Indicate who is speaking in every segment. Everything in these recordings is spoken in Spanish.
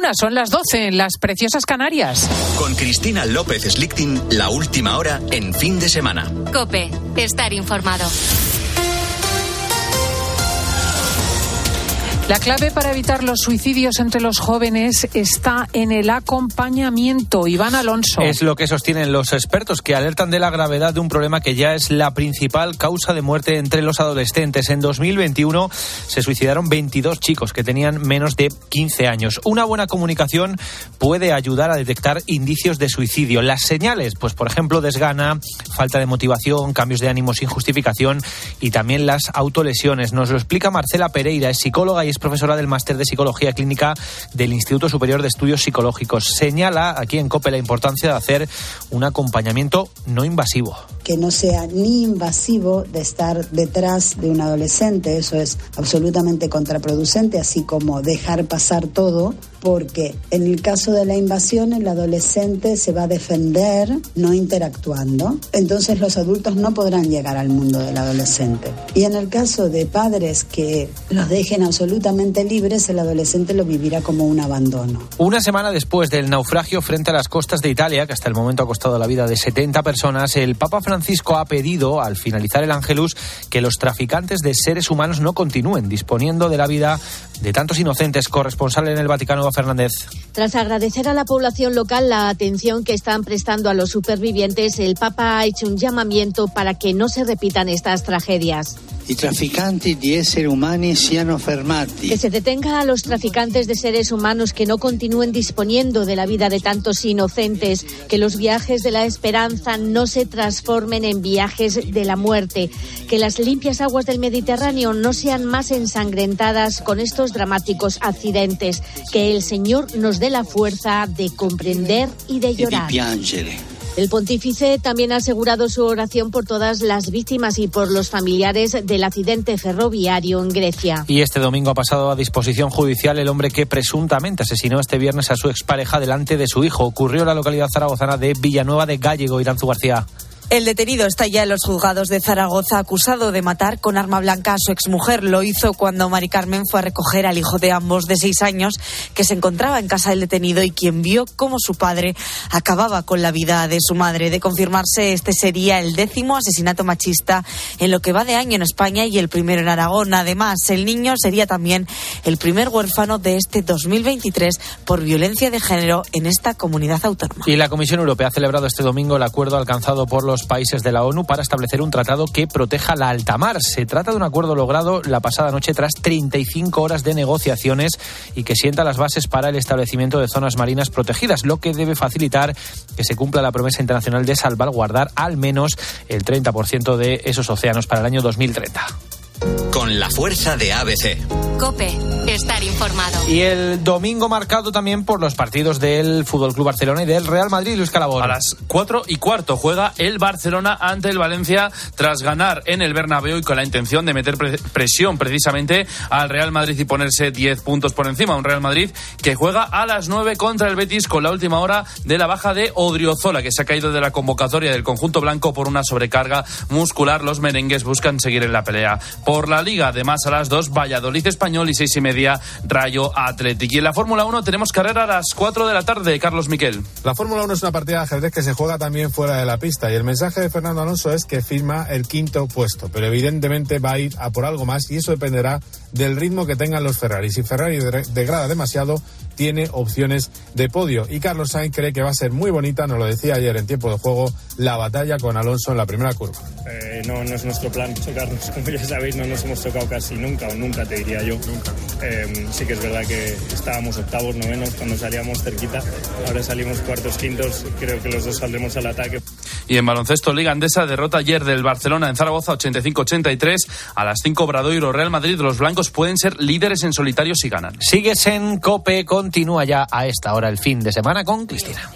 Speaker 1: una, son las 12 en las preciosas Canarias.
Speaker 2: Con Cristina López Slichting, la última hora en fin de semana.
Speaker 3: Cope, estar informado.
Speaker 1: La clave para evitar los suicidios entre los jóvenes está en el acompañamiento. Iván Alonso.
Speaker 4: Es lo que sostienen los expertos que alertan de la gravedad de un problema que ya es la principal causa de muerte entre los adolescentes. En 2021 se suicidaron 22 chicos que tenían menos de 15 años. Una buena comunicación puede ayudar a detectar indicios de suicidio. Las señales, pues por ejemplo, desgana, falta de motivación, cambios de ánimo sin justificación y también las autolesiones. Nos lo explica Marcela Pereira, es psicóloga y es profesora del máster de Psicología Clínica del Instituto Superior de Estudios Psicológicos. Señala aquí en COPE la importancia de hacer un acompañamiento no invasivo.
Speaker 5: Que no sea ni invasivo de estar detrás de un adolescente, eso es absolutamente contraproducente, así como dejar pasar todo porque en el caso de la invasión el adolescente se va a defender no interactuando, entonces los adultos no podrán llegar al mundo del adolescente. Y en el caso de padres que los dejen absolutamente libres, el adolescente lo vivirá como un abandono.
Speaker 4: Una semana después del naufragio frente a las costas de Italia, que hasta el momento ha costado la vida de 70 personas, el Papa Francisco ha pedido, al finalizar el Ángelus, que los traficantes de seres humanos no continúen disponiendo de la vida de tantos inocentes. Corresponsal en el Vaticano Fernández.
Speaker 6: Tras agradecer a la población local la atención que están prestando a los supervivientes, el Papa ha hecho un llamamiento para que no se repitan estas tragedias.
Speaker 7: I trafficanti di esseri umani siano fermati.
Speaker 6: Que se detenga a los traficantes de seres humanos que no continúen disponiendo de la vida de tantos inocentes, que los viajes de la esperanza no se transformen en viajes de la muerte, que las limpias aguas del Mediterráneo no sean más ensangrentadas con estos dramáticos accidentes, que el Señor nos dé la fuerza de comprender y de llorar. El pontífice también ha asegurado su oración por todas las víctimas y por los familiares del accidente ferroviario en Grecia.
Speaker 4: Y este domingo ha pasado a disposición judicial el hombre que presuntamente asesinó este viernes a su expareja delante de su hijo. Ocurrió en la localidad zaragozana de Villanueva de Gallego, Iranzu García.
Speaker 8: El detenido está ya en los juzgados de Zaragoza acusado de matar con arma blanca a su exmujer. Lo hizo cuando Mari Carmen fue a recoger al hijo de ambos de seis años que se encontraba en casa del detenido y quien vio cómo su padre acababa con la vida de su madre. De confirmarse, este sería el décimo asesinato machista en lo que va de año en España y el primero en Aragón. Además, el niño sería también el primer huérfano de este 2023 por violencia de género en esta comunidad autónoma.
Speaker 4: Y la Comisión Europea ha celebrado este domingo el acuerdo alcanzado por los países de la ONU para establecer un tratado que proteja la alta mar. Se trata de un acuerdo logrado la pasada noche tras 35 horas de negociaciones y que sienta las bases para el establecimiento de zonas marinas protegidas, lo que debe facilitar que se cumpla la promesa internacional de salvaguardar al menos el 30% de esos océanos para el año 2030
Speaker 2: con la fuerza de ABC.
Speaker 3: Cope, estar informado.
Speaker 4: Y el domingo marcado también por los partidos del Fútbol Club Barcelona y del Real Madrid, Luis Calabón.
Speaker 9: A las 4 y cuarto juega el Barcelona ante el Valencia tras ganar en el Bernabéu y con la intención de meter presión precisamente al Real Madrid y ponerse 10 puntos por encima. Un Real Madrid que juega a las 9 contra el Betis con la última hora de la baja de Odriozola, que se ha caído de la convocatoria del conjunto blanco por una sobrecarga muscular. Los merengues buscan seguir en la pelea por la Liga. Además, a las 2, Valladolid Español y seis y media, Rayo Atlético. Y en la Fórmula 1 tenemos carrera a las 4 de la tarde, Carlos Miquel.
Speaker 10: La Fórmula 1 es una partida de ajedrez que se juega también fuera de la pista. Y el mensaje de Fernando Alonso es que firma el quinto puesto. Pero evidentemente va a ir a por algo más y eso dependerá del ritmo que tengan los Ferrari. Si Ferrari degrada demasiado, tiene opciones de podio. Y Carlos Sainz cree que va a ser muy bonita, nos lo decía ayer en tiempo de juego, la batalla con Alonso en la primera curva.
Speaker 11: Eh, no, no es nuestro plan chocarnos. Como ya sabéis, no nos hemos tocado casi nunca, o nunca te diría yo.
Speaker 10: Nunca.
Speaker 11: Eh, sí que es verdad que estábamos octavos, novenos cuando salíamos cerquita. Ahora salimos cuartos, quintos. Creo que los dos saldremos al ataque.
Speaker 9: Y en baloncesto, Liga Andesa derrota ayer del Barcelona en Zaragoza 85-83. A las 5 Bradoiro Real Madrid, los blancos pueden ser líderes en solitario si ganan.
Speaker 4: Sigues en Cope, continúa ya a esta hora el fin de semana con Cristina.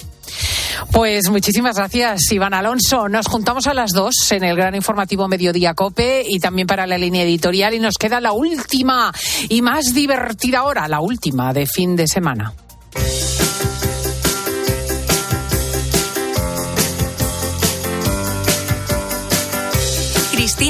Speaker 1: Pues muchísimas gracias, Iván Alonso. Nos juntamos a las dos en el gran informativo Mediodía Cope y también para la línea editorial y nos queda la última y más divertida hora, la última de fin de semana.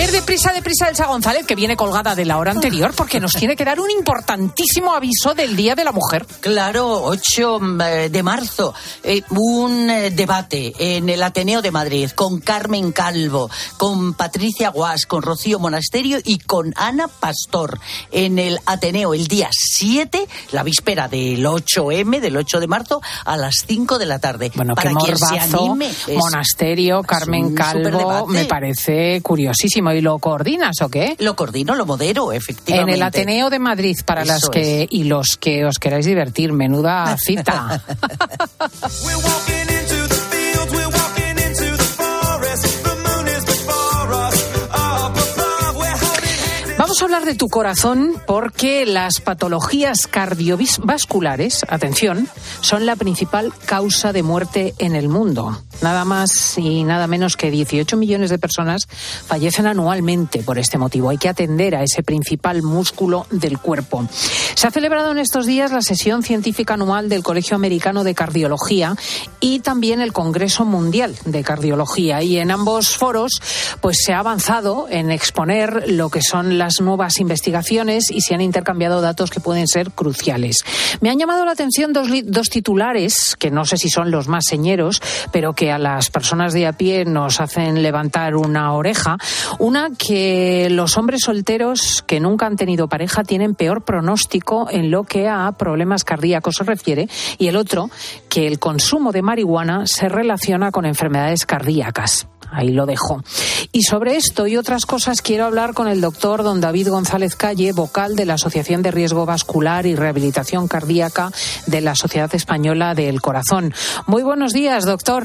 Speaker 1: Ver, deprisa, deprisa, Elsa González, que viene colgada de la hora anterior, porque nos tiene que dar un importantísimo aviso del Día de la Mujer.
Speaker 12: Claro, 8 eh, de marzo, eh, un eh, debate en el Ateneo de Madrid con Carmen Calvo, con Patricia Guas, con Rocío Monasterio y con Ana Pastor en el Ateneo el día 7, la víspera del 8M, del 8 de marzo, a las 5 de la tarde.
Speaker 1: Bueno,
Speaker 12: Para
Speaker 1: qué
Speaker 12: quien se
Speaker 1: morbazo,
Speaker 12: anime,
Speaker 1: Monasterio, Carmen Calvo, me parece curiosísimo. ¿Y lo coordinas o qué?
Speaker 12: Lo coordino, lo modero,
Speaker 1: En
Speaker 12: efectivamente.
Speaker 1: el Ateneo de Madrid, para las que y los que os queráis divertir, menuda cita. Vamos a hablar de tu corazón porque las patologías cardiovasculares, atención, son la principal causa de muerte en el mundo. Nada más y nada menos que 18 millones de personas fallecen anualmente por este motivo. Hay que atender a ese principal músculo del cuerpo. Se ha celebrado en estos días la sesión científica anual del Colegio Americano de Cardiología y también el Congreso Mundial de Cardiología. Y en ambos foros, pues se ha avanzado en exponer lo que son las nuevas investigaciones y se han intercambiado datos que pueden ser cruciales. Me han llamado la atención dos, dos titulares, que no sé si son los más señeros, pero que a las personas de a pie nos hacen levantar una oreja. Una que los hombres solteros que nunca han tenido pareja tienen peor pronóstico en lo que a problemas cardíacos se refiere y el otro que el consumo de marihuana se relaciona con enfermedades cardíacas. Ahí lo dejo. Y sobre esto y otras cosas quiero hablar con el doctor don David González Calle, vocal de la Asociación de Riesgo Vascular y Rehabilitación Cardíaca de la Sociedad Española del Corazón. Muy buenos días, doctor.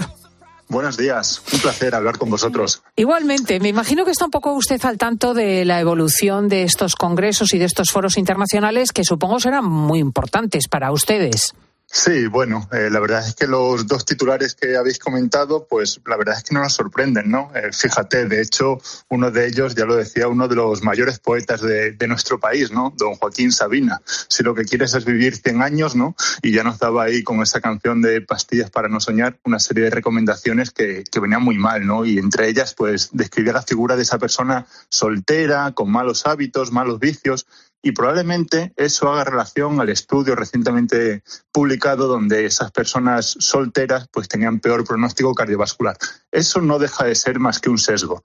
Speaker 13: Buenos días, un placer hablar con vosotros.
Speaker 1: Igualmente, me imagino que está un poco usted al tanto de la evolución de estos congresos y de estos foros internacionales que supongo serán muy importantes para ustedes.
Speaker 13: Sí, bueno, eh, la verdad es que los dos titulares que habéis comentado, pues la verdad es que no nos sorprenden, ¿no? Eh, fíjate, de hecho, uno de ellos, ya lo decía, uno de los mayores poetas de, nuestro país, ¿no? Don Joaquín Sabina. Si lo que quieres es vivir 100 años, ¿no? Y ya nos daba ahí con esa canción de Pastillas para no soñar una serie de recomendaciones que, que venían muy mal, ¿no? Y entre ellas, pues describía la figura de esa persona soltera, con malos hábitos, malos vicios, y probablemente eso haga relación al estudio recientemente publicado donde esas personas solteras pues tenían peor pronóstico cardiovascular. Eso no deja de ser más que un sesgo.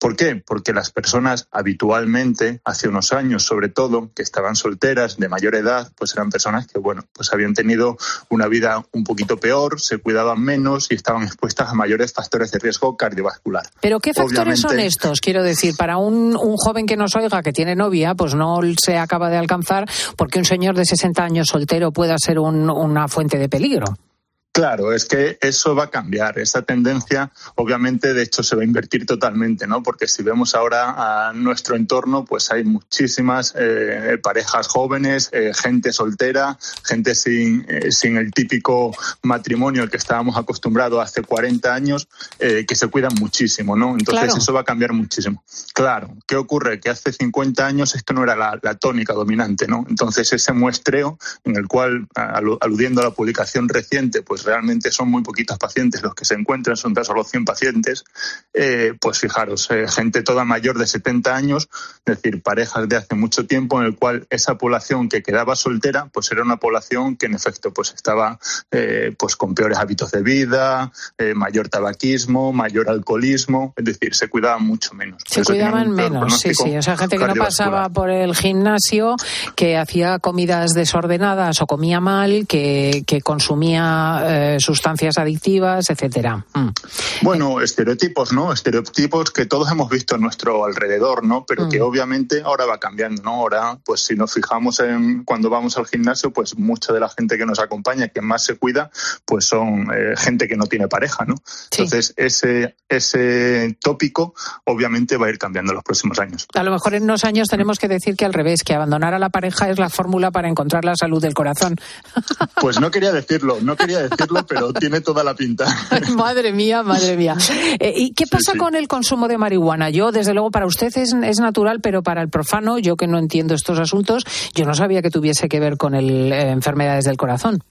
Speaker 13: ¿Por qué? Porque las personas habitualmente, hace unos años sobre todo, que estaban solteras, de mayor edad, pues eran personas que, bueno, pues habían tenido una vida un poquito peor, se cuidaban menos y estaban expuestas a mayores factores de riesgo cardiovascular.
Speaker 1: Pero ¿qué factores son estos? Quiero decir, para un, un joven que nos oiga que tiene novia, pues no se acaba de alcanzar porque un señor de 60 años soltero pueda ser un- una fuente de peligro.
Speaker 13: Claro, es que eso va a cambiar. Esa tendencia, obviamente, de hecho, se va a invertir totalmente, ¿no? Porque si vemos ahora a nuestro entorno, pues hay muchísimas eh, parejas jóvenes, eh, gente soltera, gente sin, eh, sin el típico matrimonio al que estábamos acostumbrados hace 40 años, eh, que se cuidan muchísimo, ¿no? Entonces
Speaker 1: Claro.
Speaker 13: eso va a cambiar muchísimo. Claro, ¿qué ocurre? Que hace 50 años esto no era la, la tónica dominante, ¿no? Entonces ese muestreo en el cual, alu- aludiendo a la publicación reciente, pues realmente son muy poquitos pacientes los que se encuentran, son tan solo 100 pacientes, eh, pues fijaros, eh, gente toda mayor de 70 años, es decir, parejas de hace mucho tiempo en el cual esa población que quedaba soltera, pues era una población que en efecto pues estaba eh, pues con peores hábitos de vida, mayor tabaquismo, mayor alcoholismo, es decir, se cuidaban mucho menos.
Speaker 1: Se cuidaban menos, sí, sí. O sea, gente que no pasaba por el gimnasio, que hacía comidas desordenadas o comía mal, que, que consumía eh, sustancias adictivas, etcétera. Mm.
Speaker 13: Bueno, estereotipos, ¿no? Estereotipos que todos hemos visto a nuestro alrededor, ¿no? Pero que
Speaker 1: Mm.
Speaker 13: obviamente ahora va cambiando, ¿no? Ahora, pues si nos fijamos en cuando vamos al gimnasio, pues mucha de la gente que nos acompaña, que más se cuida, pues son eh, gente que no tiene pareja, ¿no? Entonces, ese, ese tópico obviamente va a ir cambiando en los próximos años.
Speaker 1: A lo mejor en unos años tenemos que decir que al revés, que abandonar a la pareja es la fórmula para encontrar la salud del corazón.
Speaker 13: Pues no quería decirlo, no quería decirlo, pero tiene toda la pinta.
Speaker 1: madre mía, madre mía. Eh, ¿Y qué pasa con el consumo de marihuana? Yo, desde luego, para usted es, es natural, pero para el profano, yo que no entiendo estos asuntos, yo no sabía que tuviese que ver con el, eh, enfermedades del corazón.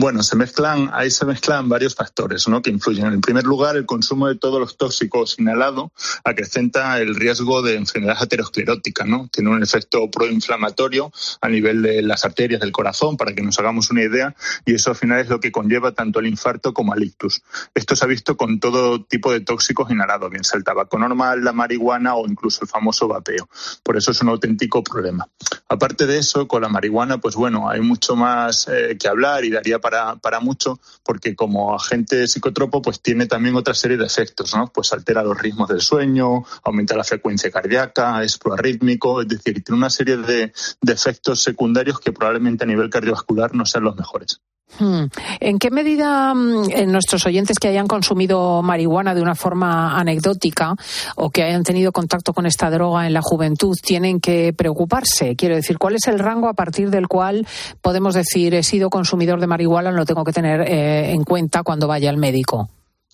Speaker 13: Bueno, se mezclan, ahí se mezclan varios factores ¿no? que influyen. En primer lugar, el consumo de todos los tóxicos inhalados acrecenta el riesgo de enfermedad aterosclerótica. ¿no? Tiene un efecto proinflamatorio a nivel de las arterias del corazón, para que nos hagamos una idea, y eso al final es lo que conlleva tanto el infarto como el ictus. Esto se ha visto con todo tipo de tóxicos inhalados, bien sea el tabaco normal, la marihuana o incluso el famoso vapeo. Por eso es un auténtico problema. Aparte de eso, con la marihuana, pues bueno, hay mucho más eh, que hablar y daría para para, mucho, porque como agente psicotropo, pues tiene también otra serie de efectos, ¿no? Pues altera los ritmos del sueño, aumenta la frecuencia cardíaca, es proarrítmico, es decir, tiene una serie de, de efectos secundarios que probablemente a nivel cardiovascular no sean los mejores.
Speaker 1: Hmm. ¿En qué medida mm, nuestros oyentes que hayan consumido marihuana de una forma anecdótica o que hayan tenido contacto con esta droga en la juventud tienen que preocuparse? Quiero decir, ¿cuál es el rango a partir del cual podemos decir he sido consumidor de marihuana, lo tengo que tener eh, en cuenta cuando vaya al médico?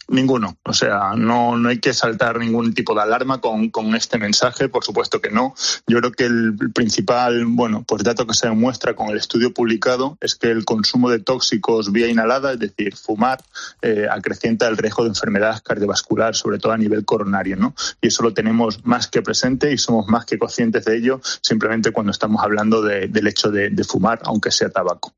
Speaker 13: Ninguno. O sea, no, no hay que saltar ningún tipo de alarma con, con, este mensaje, por supuesto que no. Yo creo que el principal, bueno, pues dato que se demuestra con el estudio publicado es que el consumo de tóxicos vía inhalada, es decir, fumar, eh, acrecienta el riesgo de enfermedad cardiovascular, sobre todo a nivel coronario, ¿no? Y eso lo tenemos más que presente y somos más que conscientes de ello simplemente cuando estamos hablando de, del hecho de fumar, aunque sea tabaco.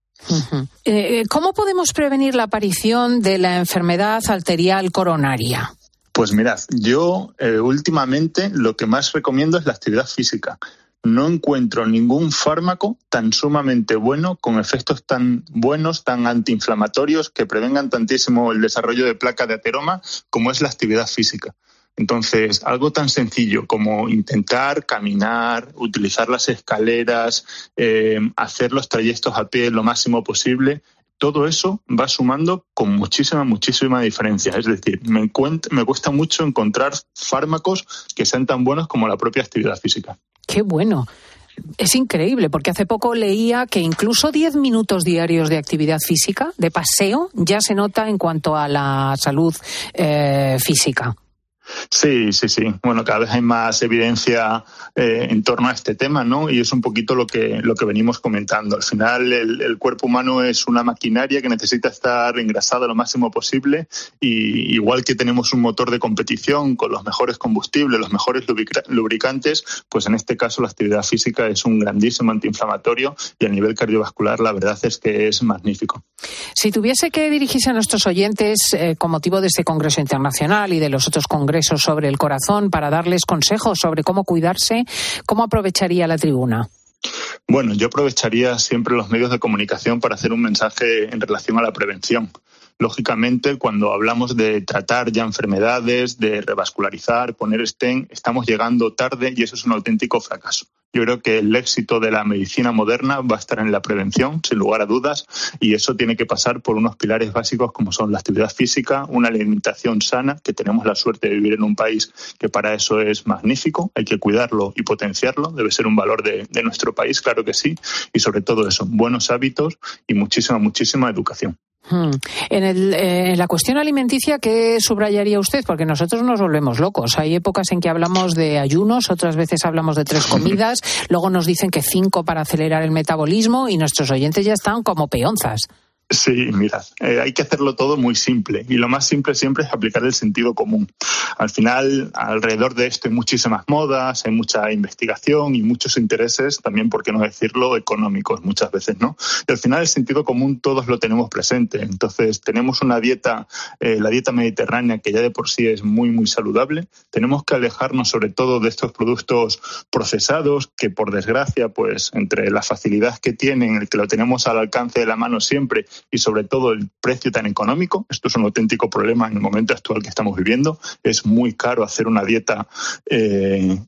Speaker 1: Eh, ¿Cómo podemos prevenir la aparición de la enfermedad arterial coronaria?
Speaker 13: Pues mirad, yo eh, últimamente lo que más recomiendo es la actividad física. No encuentro ningún fármaco tan sumamente bueno, con efectos tan buenos, tan antiinflamatorios, que prevengan tantísimo el desarrollo de placa de ateroma como es la actividad física. Entonces, algo tan sencillo como intentar caminar, utilizar las escaleras, eh, hacer los trayectos a pie lo máximo posible, todo eso va sumando con muchísima, muchísima diferencia. Es decir, me, me cuesta mucho encontrar fármacos que sean tan buenos como la propia actividad física.
Speaker 1: Qué bueno. Es increíble, porque hace poco leía que incluso 10 minutos diarios de actividad física, de paseo, ya se nota en cuanto a la salud eh, física.
Speaker 13: Sí, sí, sí. Bueno, cada vez hay más evidencia eh, en torno a este tema, ¿no? Y es un poquito lo que, lo que venimos comentando. Al final, el, cuerpo humano es una maquinaria que necesita estar engrasada lo máximo posible y igual que tenemos un motor de competición con los mejores combustibles, los mejores lubricantes, pues en este caso la actividad física es un grandísimo antiinflamatorio y a nivel cardiovascular la verdad es que es magnífico.
Speaker 1: Si tuviese que dirigirse a nuestros oyentes eh, con motivo de este Congreso Internacional y de los otros congresos, sobre el corazón para darles consejos sobre cómo cuidarse, ¿cómo aprovecharía la tribuna?
Speaker 13: Bueno, yo aprovecharía siempre los medios de comunicación para hacer un mensaje en relación a la prevención. Lógicamente, cuando hablamos de tratar ya enfermedades, de revascularizar, poner stent, estamos llegando tarde y eso es un auténtico fracaso. Yo creo que el éxito de la medicina moderna va a estar en la prevención, sin lugar a dudas, y eso tiene que pasar por unos pilares básicos como son la actividad física, una alimentación sana, que tenemos la suerte de vivir en un país que para eso es magnífico, hay que cuidarlo y potenciarlo, debe ser un valor de, de nuestro país, claro que sí, y sobre todo eso, buenos hábitos y muchísima, muchísima educación.
Speaker 1: Hmm. En, el, eh, en, la cuestión alimenticia, ¿qué subrayaría usted? Porque nosotros nos volvemos locos. Hay épocas en que hablamos de ayunos, otras veces hablamos de tres comidas, luego nos dicen que cinco para acelerar el metabolismo y nuestros oyentes ya están como peonzas.
Speaker 13: Sí, mira, eh, hay que hacerlo todo muy simple y lo más simple siempre es aplicar el sentido común. Al final, alrededor de esto hay muchísimas modas, hay mucha investigación y muchos intereses, también, por qué no decirlo, económicos muchas veces, ¿no? Y al final el sentido común todos lo tenemos presente. Entonces, tenemos una dieta, eh, la dieta mediterránea, que ya de por sí es muy, muy saludable. Tenemos que alejarnos sobre todo de estos productos procesados que, por desgracia, pues entre la facilidad que tienen, el que lo tenemos al alcance de la mano siempre y sobre todo el precio tan económico. Esto es un auténtico problema en el momento actual que estamos viviendo. Es muy caro hacer una dieta, eh,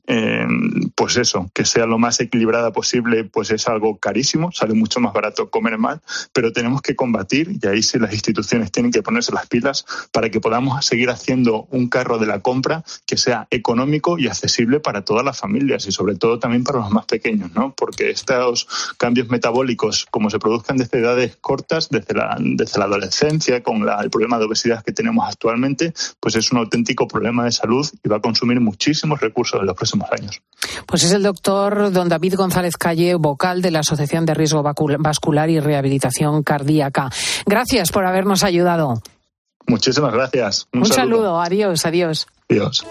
Speaker 13: pues eso, que sea lo más equilibrada posible, pues es algo carísimo, sale mucho más barato comer mal, pero tenemos que combatir y ahí sí las instituciones tienen que ponerse las pilas para que podamos seguir haciendo un carro de la compra que sea económico y accesible para todas las familias y sobre todo también para los más pequeños, ¿no? Porque estos cambios metabólicos, como se produzcan desde edades cortas, desde la, desde la adolescencia, con la- el problema de obesidad que tenemos actualmente, pues es un auténtico problema de salud y va a consumir muchísimos recursos en los próximos años.
Speaker 1: Pues es el doctor don David González Calle, vocal de la Asociación de Riesgo Vascular y Rehabilitación Cardíaca. Gracias por habernos ayudado.
Speaker 13: Muchísimas gracias.
Speaker 1: Un, saludo. Adiós, adiós.
Speaker 13: Adiós.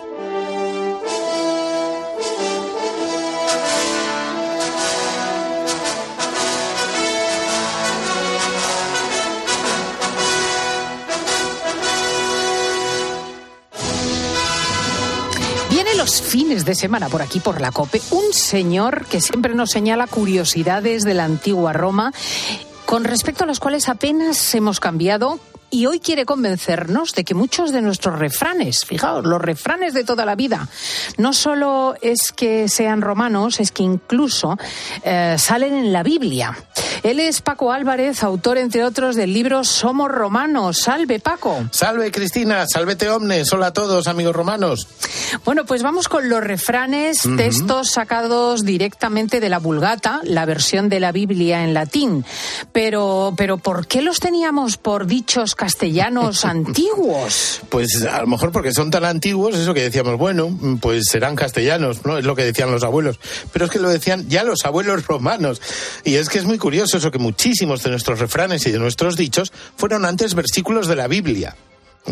Speaker 1: Fines de semana por aquí, por la COPE, un señor que siempre nos señala curiosidades de la antigua Roma, con respecto a las cuales apenas hemos cambiado. Y hoy quiere convencernos de que muchos de nuestros refranes, fijaos, los refranes de toda la vida, no solo es que sean romanos, es que incluso eh, salen en la Biblia. Él es Paco Álvarez, autor, entre otros, del libro Somos Romanos. Salve, Paco.
Speaker 14: Salve Cristina, salvete omnes, hola a todos amigos romanos.
Speaker 1: Bueno, pues vamos con los refranes, textos sacados directamente de la Vulgata, la versión de la Biblia en latín. Pero, pero ¿por qué los teníamos por dichos castellanos antiguos?
Speaker 14: Pues a lo mejor porque son tan antiguos, eso que decíamos, bueno, pues serán castellanos, ¿no? Es lo que decían los abuelos. Pero es que lo decían ya los abuelos romanos. Y es que es muy curioso eso que muchísimos de nuestros refranes y de nuestros dichos fueron antes versículos de la Biblia.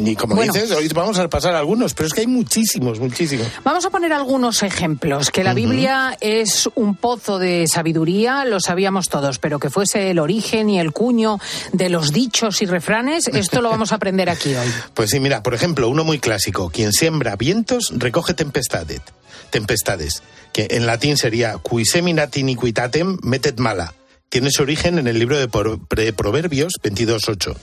Speaker 14: Y como
Speaker 1: Bueno.
Speaker 14: dices, hoy vamos a pasar algunos, pero es que hay muchísimos, muchísimos.
Speaker 1: Vamos a poner algunos ejemplos. Que la Biblia es un pozo de sabiduría, lo sabíamos todos, pero que fuese el origen y el cuño de los dichos y refranes, esto lo vamos a aprender aquí hoy.
Speaker 14: Pues sí, mira, por ejemplo, uno muy clásico. Quien siembra vientos recoge tempestades. Tempestades, que en latín sería qui seminat iniquitatem metet mala. Tiene su origen en el libro de Proverbios 22.8.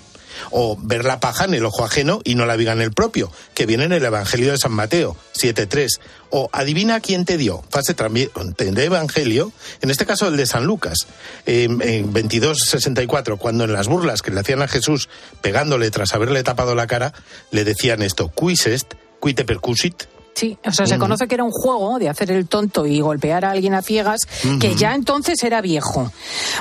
Speaker 14: O ver la paja en el ojo ajeno y no la viga en el propio, que viene en el Evangelio de San Mateo 7.3. O adivina quién te dio, fase de Evangelio, en este caso el de San Lucas, eh, en 22.64, cuando en las burlas que le hacían a Jesús pegándole tras haberle tapado la cara, le decían esto, quis est, qui te percusit,
Speaker 1: Sí, o sea, se conoce que era un juego de hacer el tonto y golpear a alguien a ciegas, que ya entonces era viejo.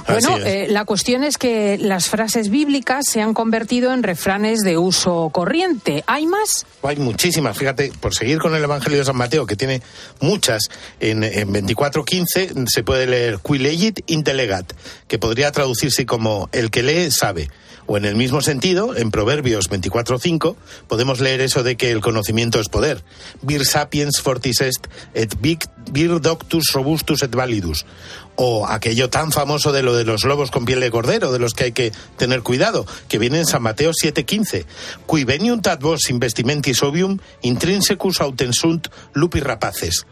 Speaker 1: Bueno, eh, la cuestión es que las frases bíblicas se han convertido en refranes de uso corriente. ¿Hay más?
Speaker 14: Hay muchísimas, fíjate, por seguir con el Evangelio de San Mateo, que tiene muchas, en, en 24.15 se puede leer qui legit intelegat, que podría traducirse como el que lee sabe. O en el mismo sentido, en Proverbios 24.5, podemos leer eso de que el conocimiento es poder. Vir sapiens fortis est, et vir doctus robustus et validus. O aquello tan famoso de lo de los lobos con piel de cordero, de los que hay que tener cuidado, que viene en San Mateo 7.15. Qui veniunt ad vos investimentis ovium, intrinsecus autensunt lupi rapaces.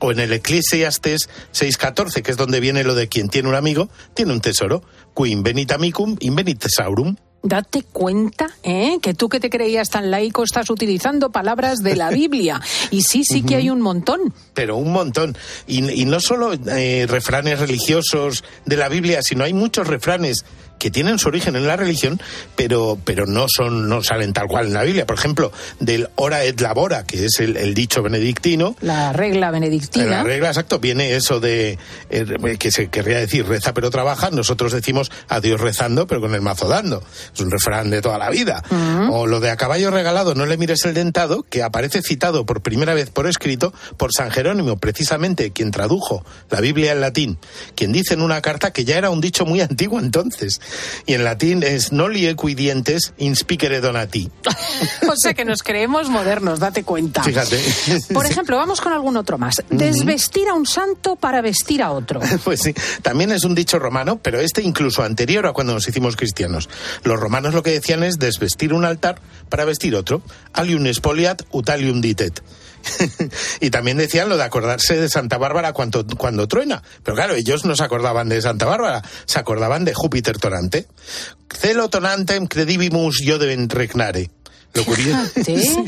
Speaker 14: O en el Eclesiastes 6.14, que es donde viene lo de quien tiene un amigo, tiene un tesoro. Qui invenit amicum, invenit tesaurum.
Speaker 1: Date cuenta, ¿eh? Que tú que te creías tan laico estás utilizando palabras de la Biblia. Y sí, sí que hay un montón.
Speaker 14: pero un montón. Y, y no solo eh, refranes religiosos de la Biblia, sino hay muchos refranes que tienen su origen en la religión, pero, pero no son, no salen tal cual en la Biblia. Por ejemplo, del ora et labora, que es el, el dicho benedictino.
Speaker 1: La regla
Speaker 14: En
Speaker 1: benedictina.
Speaker 14: la regla, exacto, viene eso de eh, que se querría decir reza pero trabaja. Nosotros decimos a Dios rezando, pero con el mazo dando. Es un refrán de toda la vida. O lo de a caballo regalado, no le mires el dentado, que aparece citado por primera vez por escrito por San Jerónimo, precisamente quien tradujo la Biblia en latín, quien dice en una carta que ya era un dicho muy antiguo entonces. Y en latín es noli equidientes inspicere donati.
Speaker 1: o sea que nos creemos modernos, date cuenta.
Speaker 14: Fíjate.
Speaker 1: Por ejemplo, vamos con algún otro más. Desvestir a un santo para vestir a otro.
Speaker 14: Pues sí, también es un dicho romano, pero este incluso anterior a cuando nos hicimos cristianos. Los romanos lo que decían es desvestir un altar para vestir otro. Alium spoliat ut alium ditet. y también decían lo de acordarse de Santa Bárbara cuando, cuando truena. Pero claro, ellos no se acordaban de Santa Bárbara, se acordaban de Júpiter tonante. Celo tonantem credibimus iodem regnare. Lo curioso.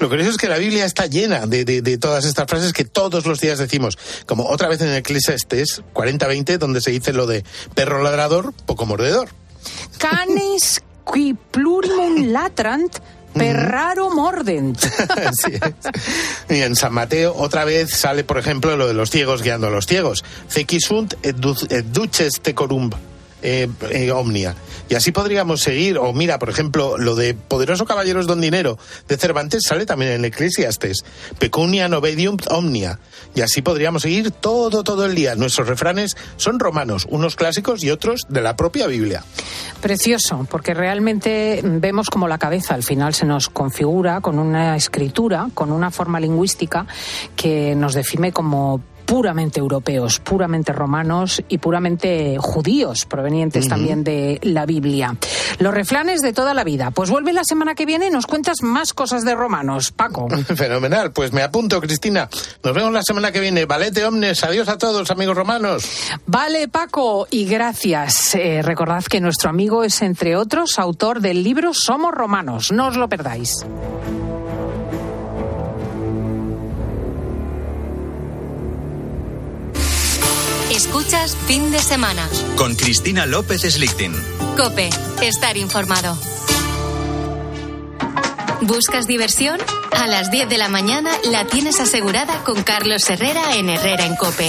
Speaker 14: Lo curioso es que la Biblia está llena de, de- de todas estas frases que todos los días decimos. Como otra vez en el Eclesiastes 40-20, donde se dice lo de perro ladrador, poco mordedor.
Speaker 1: Canes qui plurimum latrant per raro mordent.
Speaker 14: Así es. Y en San Mateo otra vez sale, por ejemplo, lo de los ciegos guiando a los ciegos. Cequisunt et, du- et duces tecorum eh, eh, Omnia. Y así podríamos seguir, o mira, por ejemplo, lo de Poderoso Caballeros Don Dinero de Cervantes sale también en Eclesiastes, Pecunia Novedium Omnia. Y así podríamos seguir todo, todo el día. Nuestros refranes son romanos, unos clásicos y otros de la propia Biblia.
Speaker 1: Precioso, porque realmente vemos como la cabeza al final se nos configura con una escritura, con una forma lingüística que nos define como puramente europeos, puramente romanos y puramente judíos, provenientes también de la Biblia. Los refranes de toda la vida. Pues vuelve la semana que viene y nos cuentas más cosas de romanos, Paco.
Speaker 14: Fenomenal, pues me apunto, Cristina. Nos vemos la semana que viene. Valete omnes, adiós a todos, amigos romanos.
Speaker 1: Vale, Paco, y gracias. Eh, recordad que nuestro amigo es, entre otros, autor del libro Somos Romanos. No os lo perdáis.
Speaker 3: Escuchas fin de semana.
Speaker 2: Con Cristina López Slichting.
Speaker 3: Cope, estar informado. ¿Buscas diversión? A las 10 de la mañana la tienes asegurada con Carlos Herrera en Herrera en Cope.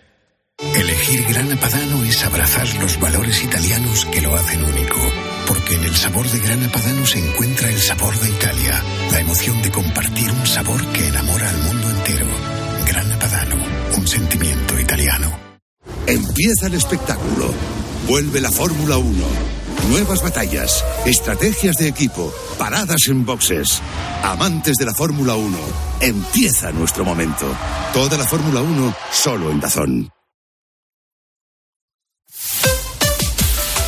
Speaker 15: Elegir Grana Padano es abrazar los valores italianos que lo hacen único. Porque en el sabor de Grana Padano se encuentra el sabor de Italia, la emoción de compartir un sabor que enamora al mundo entero. Grana Padano, un sentimiento italiano.
Speaker 16: Empieza el espectáculo. Vuelve la Fórmula 1. Nuevas batallas, estrategias de equipo, paradas en boxes. Amantes de la Fórmula 1, empieza nuestro momento. Toda la Fórmula 1 solo en Dazón.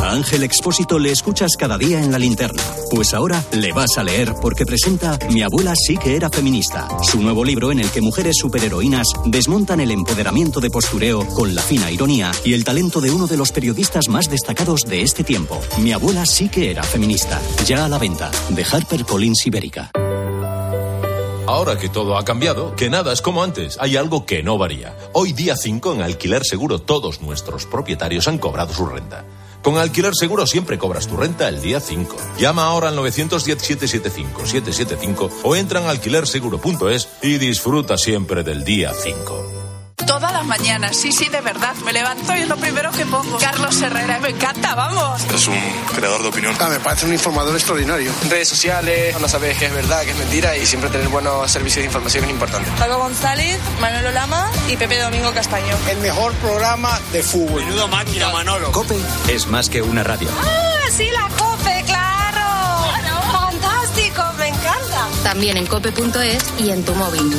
Speaker 17: A Ángel Expósito le escuchas cada día en la linterna. Pues ahora le vas a leer porque presenta Mi abuela sí que era feminista, su nuevo libro en el que mujeres superheroínas desmontan el empoderamiento de postureo con la fina ironía y el talento de uno de los periodistas más destacados de este tiempo. Mi abuela sí que era feminista. Ya a la venta, de HarperCollins Ibérica.
Speaker 18: Ahora que todo ha cambiado, que nada es como antes, hay algo que no varía. Hoy día 5 en Alquiler Seguro todos nuestros propietarios han cobrado su renta. Con Alquiler Seguro siempre cobras tu renta el día 5. Llama ahora al 910-775-775 o entra en alquilerseguro.es y disfruta siempre del día 5.
Speaker 19: Todas las mañanas, sí, sí, de verdad. Me levanto y es lo primero que pongo. Carlos Herrera, me encanta, vamos.
Speaker 20: Es un creador de opinión.
Speaker 21: Ah, me parece un informador extraordinario.
Speaker 22: Redes sociales, no sabes qué es verdad, qué es mentira y siempre tener buenos servicios de información es importante.
Speaker 23: Paco González, Manolo Lama y Pepe Domingo Castaño.
Speaker 21: El mejor programa de fútbol.
Speaker 22: Menudo máquina, Manolo.
Speaker 2: Cope es más que una radio.
Speaker 23: ¡Ah, sí, la Cope, claro! ¡Fantástico, me encanta!
Speaker 3: También en cope.es y en tu móvil.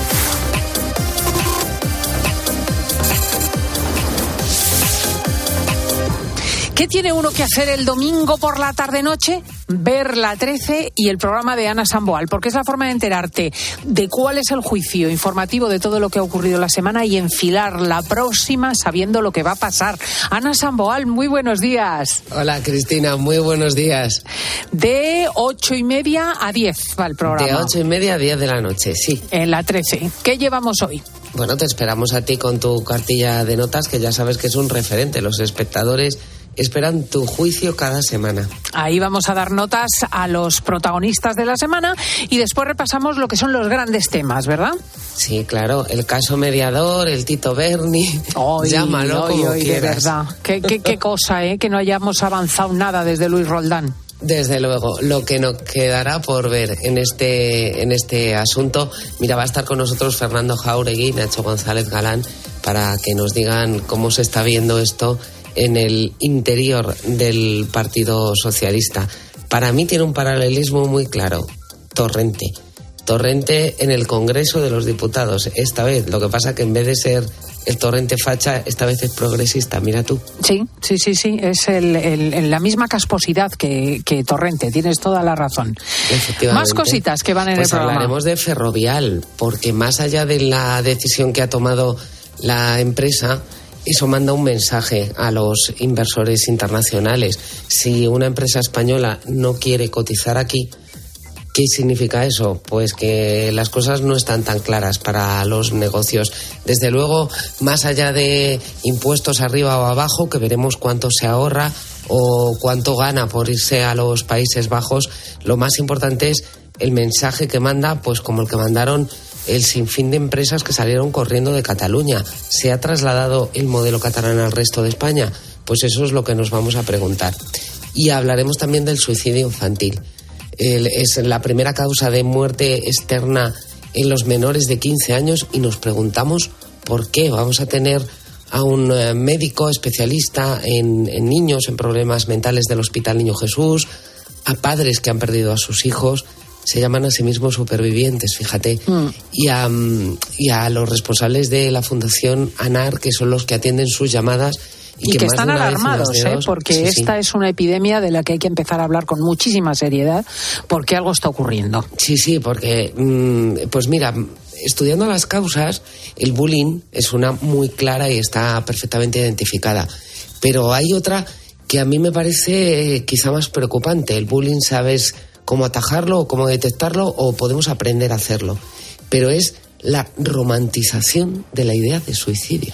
Speaker 1: ¿Qué tiene uno que hacer el domingo por la tarde-noche? Ver la 13 y el programa de Ana Samboal, porque es la forma de enterarte de cuál es el juicio informativo de todo lo que ha ocurrido la semana y enfilar la próxima sabiendo lo que va a pasar. Ana Samboal, muy buenos días.
Speaker 24: Hola Cristina, muy buenos días.
Speaker 1: De ocho y media a 10 va el programa.
Speaker 24: De ocho y media a 10 de la noche, sí.
Speaker 1: En la 13. ¿Qué llevamos hoy?
Speaker 24: Bueno, te esperamos a ti con tu cartilla de notas, que ya sabes que es un referente. Los espectadores esperan tu juicio cada semana.
Speaker 1: Ahí vamos a dar notas a los protagonistas de la semana y después repasamos lo que son los grandes temas, ¿verdad?
Speaker 24: Sí, claro, el caso mediador, el Tito Berni, llámalo
Speaker 1: Hoy,
Speaker 24: como
Speaker 1: hoy, de verdad. Qué, qué- qué cosa, ¿eh? Que no hayamos avanzado nada desde Luis Roldán.
Speaker 24: Desde luego, lo que nos quedará por ver en este, en este asunto, mira, va a estar con nosotros Fernando Jauregui Nacho González Galán para que nos digan cómo se está viendo esto en el interior del Partido Socialista. Para mí tiene un paralelismo muy claro. Torrente. Torrente en el Congreso de los Diputados. Esta vez, lo que pasa que en vez de ser el torrente facha, esta vez es progresista. Mira tú.
Speaker 1: Sí, sí, sí, sí. Es el, la misma casposidad que, que Torrente. Tienes toda la razón.
Speaker 24: Efectivamente.
Speaker 1: Más cositas que van en
Speaker 24: Pues
Speaker 1: el programa.
Speaker 24: hablaremos de Ferrovial, porque más allá de la decisión que ha tomado la empresa, eso manda un mensaje a los inversores internacionales. Si una empresa española no quiere cotizar aquí, ¿Qué significa eso? Pues que las cosas no están tan claras para los negocios. Desde luego, más allá de impuestos arriba o abajo, que veremos cuánto se ahorra o cuánto gana por irse a los Países Bajos, lo más importante es el mensaje que manda, pues como el que mandaron el sinfín de empresas que salieron corriendo de Cataluña. ¿Se ha trasladado el modelo catalán al resto de España? Pues eso es lo que nos vamos a preguntar. Y hablaremos también del suicidio infantil. Es la primera causa de muerte externa en los menores de 15 años y nos preguntamos por qué. Vamos a tener a un eh, médico especialista en niños, en problemas mentales del Hospital Niño Jesús, a padres que han perdido a sus hijos, se llaman a sí mismos supervivientes, fíjate, y, a, mm, y a los responsables de la Fundación ANAR, que son los que atienden sus llamadas.
Speaker 1: Y, que, están alarmados, ¿eh? porque
Speaker 24: Sí, sí.
Speaker 1: esta es una epidemia de la que hay que empezar a hablar con muchísima seriedad, porque algo está ocurriendo.
Speaker 24: Sí, sí, porque, mm, pues mira, estudiando las causas, el bullying es una muy clara y está perfectamente identificada. Pero hay otra que a mí me parece eh, quizá más preocupante. El bullying, sabes cómo atajarlo o cómo detectarlo o podemos aprender a hacerlo. Pero es la romantización de la idea de suicidio.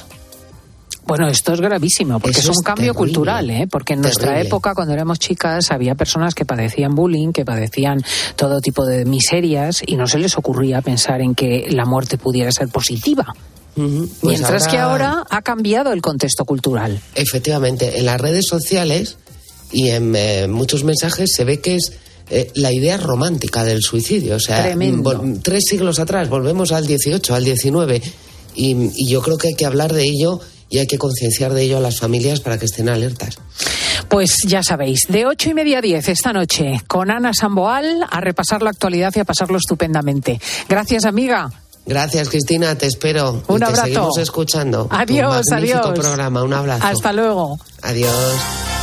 Speaker 1: Bueno, esto es gravísimo, porque
Speaker 24: Eso
Speaker 1: es un cambio
Speaker 24: terrible,
Speaker 1: cultural, ¿eh? porque en nuestra época, cuando éramos chicas, había personas que padecían bullying, que padecían todo tipo de miserias, y no se les ocurría pensar en que la muerte pudiera ser positiva.
Speaker 24: Pues
Speaker 1: Mientras que ahora ha cambiado el contexto cultural.
Speaker 24: Efectivamente, en las redes sociales y en eh, muchos mensajes se ve que es eh, la idea romántica del suicidio. O sea, tres siglos atrás, volvemos al 18, al 19, y, y yo creo que hay que hablar de ello y hay que concienciar de ello a las familias para que estén alertas.
Speaker 1: Pues ya sabéis, de ocho y media a diez esta noche, con Ana Samboal, a repasar la actualidad y a pasarlo estupendamente. Gracias, amiga.
Speaker 24: Gracias, Cristina, te espero. y
Speaker 1: Un
Speaker 24: te
Speaker 1: abrazo.
Speaker 24: seguimos escuchando. Tu
Speaker 1: Adiós,
Speaker 24: magnífico
Speaker 1: adiós.
Speaker 24: programa, un abrazo.
Speaker 1: Hasta luego.
Speaker 24: Adiós.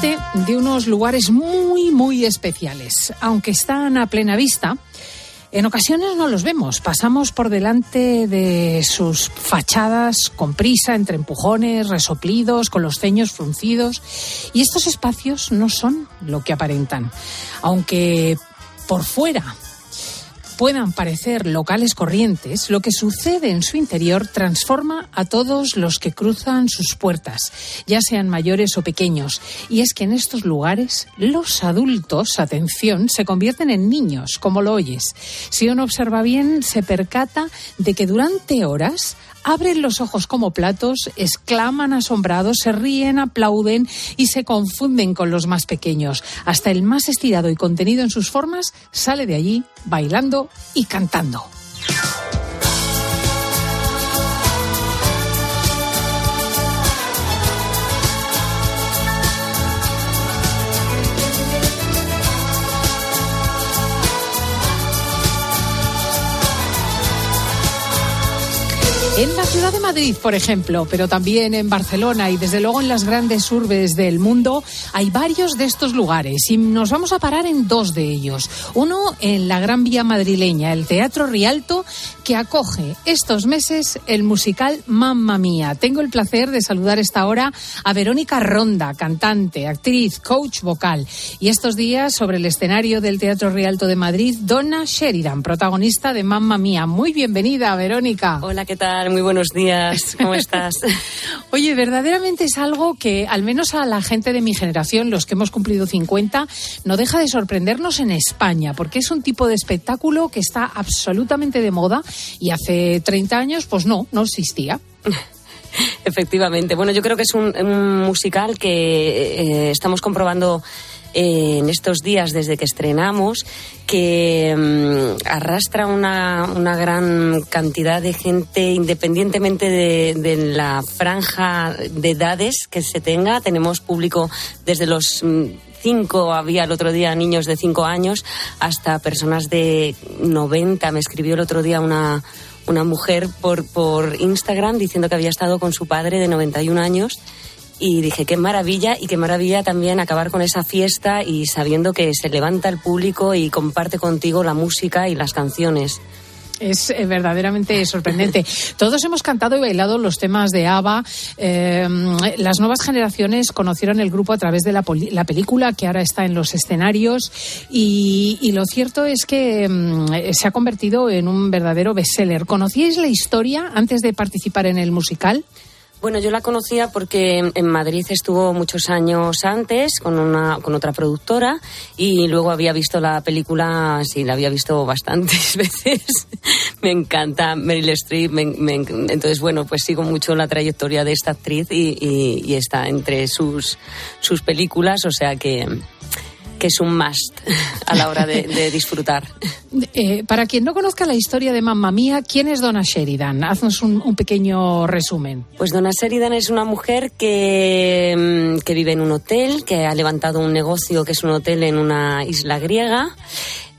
Speaker 1: Hablarte de unos lugares muy, muy especiales. Aunque están a plena vista, en ocasiones no los vemos. Pasamos por delante de sus fachadas con prisa, entre empujones, resoplidos, con los ceños fruncidos. Y estos espacios no son lo que aparentan. Aunque por fuera puedan parecer locales corrientes, lo que sucede en su interior transforma a todos los que cruzan sus puertas, ya sean mayores o pequeños. Y es que en estos lugares los adultos, atención, se convierten en niños, como lo oyes. Si uno observa bien, se percata de que durante horas abren los ojos como platos, exclaman asombrados, se ríen, aplauden y se confunden con los más pequeños. Hasta el más estirado y contenido en sus formas sale de allí bailando y cantando. En la ciudad de Madrid, por ejemplo, pero también en Barcelona y desde luego en las grandes urbes del mundo, hay varios de estos lugares y nos vamos a parar en dos de ellos. Uno en la Gran Vía madrileña, el Teatro Rialto, que acoge estos meses el musical Mamma Mía. Tengo el placer de saludar esta hora a Verónica Ronda, cantante, actriz, coach vocal. Y estos días, sobre el escenario del Teatro Rialto de Madrid, Donna Sheridan, protagonista de Mamma Mía. Muy bienvenida, Verónica.
Speaker 25: Hola, ¿qué tal? Muy buenos días. ¿Cómo estás?
Speaker 1: Oye, verdaderamente es algo que, al menos a la gente de mi generación, los que hemos cumplido 50, no deja de sorprendernos en España, porque es un tipo de espectáculo que está absolutamente de moda y hace 30 años, pues no, no existía.
Speaker 25: Efectivamente. Bueno, yo creo que es un, musical que eh, estamos comprobando en estos días desde que estrenamos que mm, arrastra una, una, gran cantidad de gente independientemente de, la franja de edades que se tenga. Tenemos público desde los mm, cinco, había el otro día niños de cinco años, hasta personas de 90. Me escribió el otro día una, una mujer por, por Instagram diciendo que había estado con su padre de 91 años y dije, qué maravilla y qué maravilla también acabar con esa fiesta y sabiendo que se levanta el público y comparte contigo la música y las canciones.
Speaker 1: Es eh, verdaderamente sorprendente. Todos hemos cantado y bailado los temas de ABBA. Em, las nuevas generaciones conocieron el grupo a través de la, película que ahora está en los escenarios y, y lo cierto es que em, se ha convertido en un verdadero bestseller. ¿Conocíais la historia antes de participar en el musical?
Speaker 25: Bueno, yo la conocía porque en Madrid estuvo muchos años antes con una con otra productora y luego había visto la película, sí, la había visto bastantes veces. me encanta Meryl Streep, entonces bueno, pues sigo mucho la trayectoria de esta actriz y, y está entre sus sus películas, o sea que que es un must a la hora de, disfrutar.
Speaker 1: Eh, para quien no conozca la historia de Mamma Mía, ¿quién es Donna Sheridan? Haznos un, pequeño resumen.
Speaker 25: Pues Donna Sheridan es una mujer que, mm, que vive en un hotel, que ha levantado un negocio que es un hotel en una isla griega.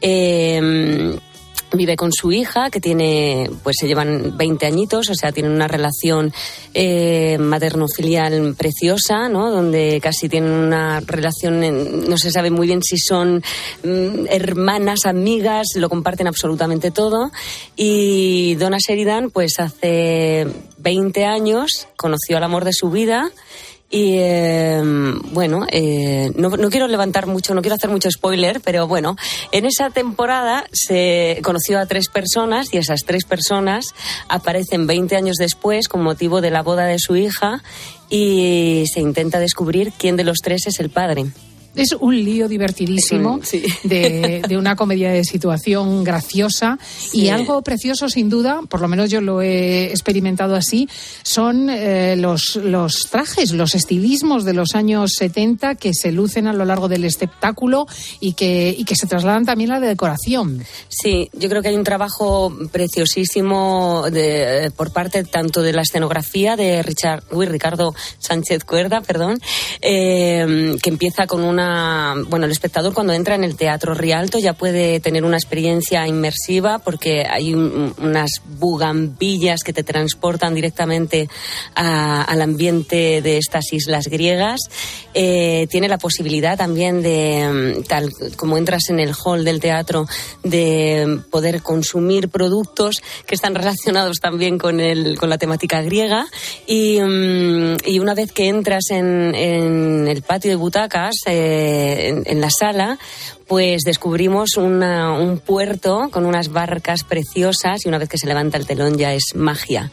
Speaker 25: Eh, vive con su hija, que tiene, pues se llevan 20 añitos, o sea, tienen una relación eh, materno-filial preciosa, ¿no? Donde casi tienen una relación, no se sabe muy bien si son mm, hermanas, amigas, lo comparten absolutamente todo. Y Donna Sheridan, pues hace 20 años conoció al amor de su vida y em, bueno, eh, no, no, quiero levantar mucho, no quiero hacer mucho spoiler, pero bueno, en esa temporada se conoció a tres personas y esas tres personas aparecen 20 años después con motivo de la boda de su hija y se intenta descubrir quién de los tres es el padre.
Speaker 1: Es un lío divertidísimo de, una comedia de situación graciosa. Y algo precioso sin duda, por lo menos yo lo he experimentado así, son eh, los, los trajes, los estilismos de los años 70 que se lucen a lo largo del espectáculo y que, y que se trasladan también a la decoración.
Speaker 25: Sí, yo creo que hay un trabajo preciosísimo de, por parte tanto de la escenografía de Richard, uy, Ricardo Sánchez Cuerda, perdón, eh, que empieza con una bueno, el espectador cuando entra en el Teatro Rialto ya puede tener una experiencia inmersiva porque hay unas bugambillas que te transportan directamente al ambiente de estas islas griegas. Eh, tiene la posibilidad también de, mm, tal como entras en el hall del teatro, de poder consumir productos que están relacionados también con, el, con la temática griega. Y, mm, una vez que entras en, en el patio de butacas, eh, en, la sala, pues descubrimos un puerto con unas barcas preciosas y una vez que se levanta el telón ya es magia.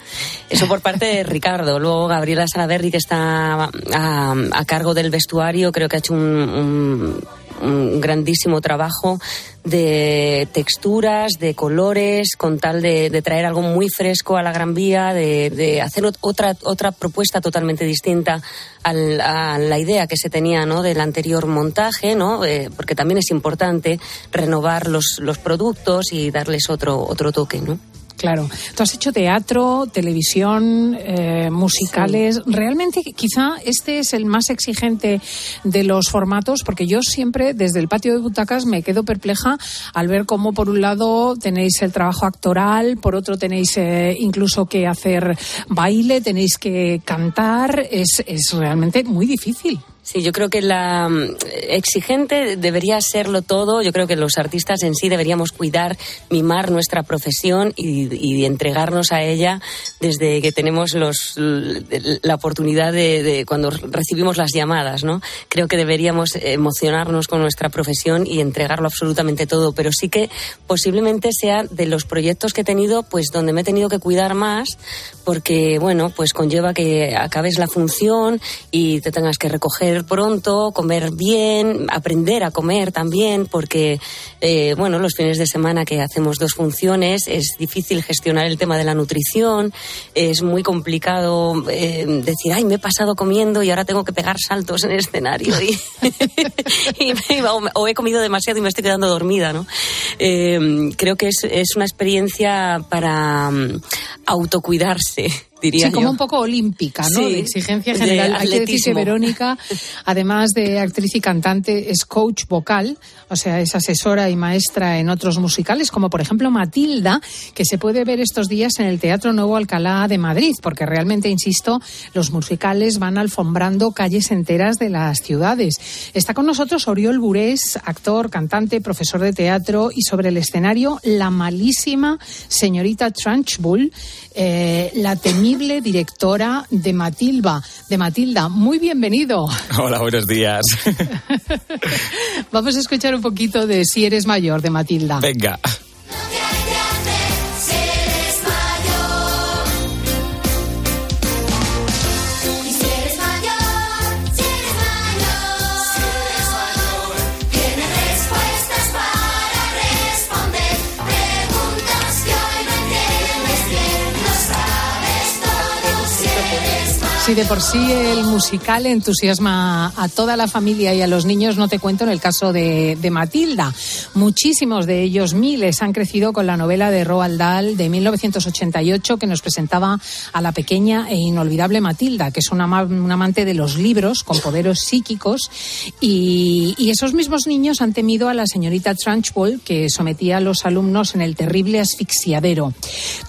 Speaker 25: Eso por parte de Ricardo. Luego Gabriela Salaberry, que está a, cargo del vestuario, creo que ha hecho un un grandísimo trabajo de texturas, de colores, con tal de, traer algo muy fresco a la Gran Vía, de, hacer otra, otra propuesta totalmente distinta a la idea que se tenía ¿no? del anterior montaje, ¿no? Eh, porque también es importante renovar los, los productos y darles otro, otro toque. ¿no?
Speaker 1: Claro. Tú has hecho teatro, televisión, eh, musicales. Realmente, quizá este es el más exigente de los formatos, porque yo siempre, desde el patio de butacas, me quedo perpleja al ver cómo, por un lado, tenéis el trabajo actoral, por otro, tenéis eh, incluso que hacer baile, tenéis que cantar. Es, es realmente muy difícil.
Speaker 25: Sí, yo creo que la mm, exigente debería serlo todo. Yo creo que los artistas en sí deberíamos cuidar, mimar nuestra profesión y, entregarnos a ella desde que tenemos los, la oportunidad de, de, cuando recibimos las llamadas, ¿no? Creo que deberíamos emocionarnos con nuestra profesión y entregarlo absolutamente todo. Pero sí que posiblemente sea de los proyectos que he tenido, pues donde me he tenido que cuidar más, porque bueno, pues conlleva que acabes la función y te tengas que recoger pronto, comer bien, aprender a comer también, porque, eh, bueno, los fines de semana que hacemos dos funciones es difícil gestionar el tema de la nutrición, es muy complicado eh, decir, ay, me he pasado comiendo y ahora tengo que pegar saltos en el escenario y, o he comido demasiado y me estoy quedando dormida, ¿no? Eh, creo que es, es una experiencia para um, autocuidarse diría
Speaker 1: sí, como
Speaker 25: yo.
Speaker 1: un poco olímpica, ¿no?
Speaker 25: Sí,
Speaker 1: de exigencia general.
Speaker 25: de
Speaker 1: Hay que decir que. Verónica, además de actriz y cantante, es coach vocal, o sea, es asesora y maestra en otros musicales, como por ejemplo Matilda, que se puede ver estos días en el Teatro Nuevo Alcalá de Madrid, porque realmente, insisto, los musicales van alfombrando calles enteras de las ciudades. Está con nosotros Oriol Burés, actor, cantante, profesor de teatro y sobre el escenario la malísima señorita Trunchbull, eh, la temible directora de Matilda. De Matilda, muy bienvenido.
Speaker 26: Hola, buenos días.
Speaker 1: Vamos a escuchar un poquito de Si eres mayor de Matilda.
Speaker 26: Venga.
Speaker 27: Si
Speaker 1: de por sí el musical entusiasma a toda la familia y a los niños, no te cuento en el caso de, Matilda. Muchísimos de ellos, miles, han crecido con la novela de Roald Dahl de 1988 que nos presentaba a la pequeña e inolvidable Matilda, que es una, ama- una amante de los libros con poderes psíquicos. Y, esos mismos niños han temido a la señorita Trunchbull que sometía a los alumnos en el terrible asfixiadero.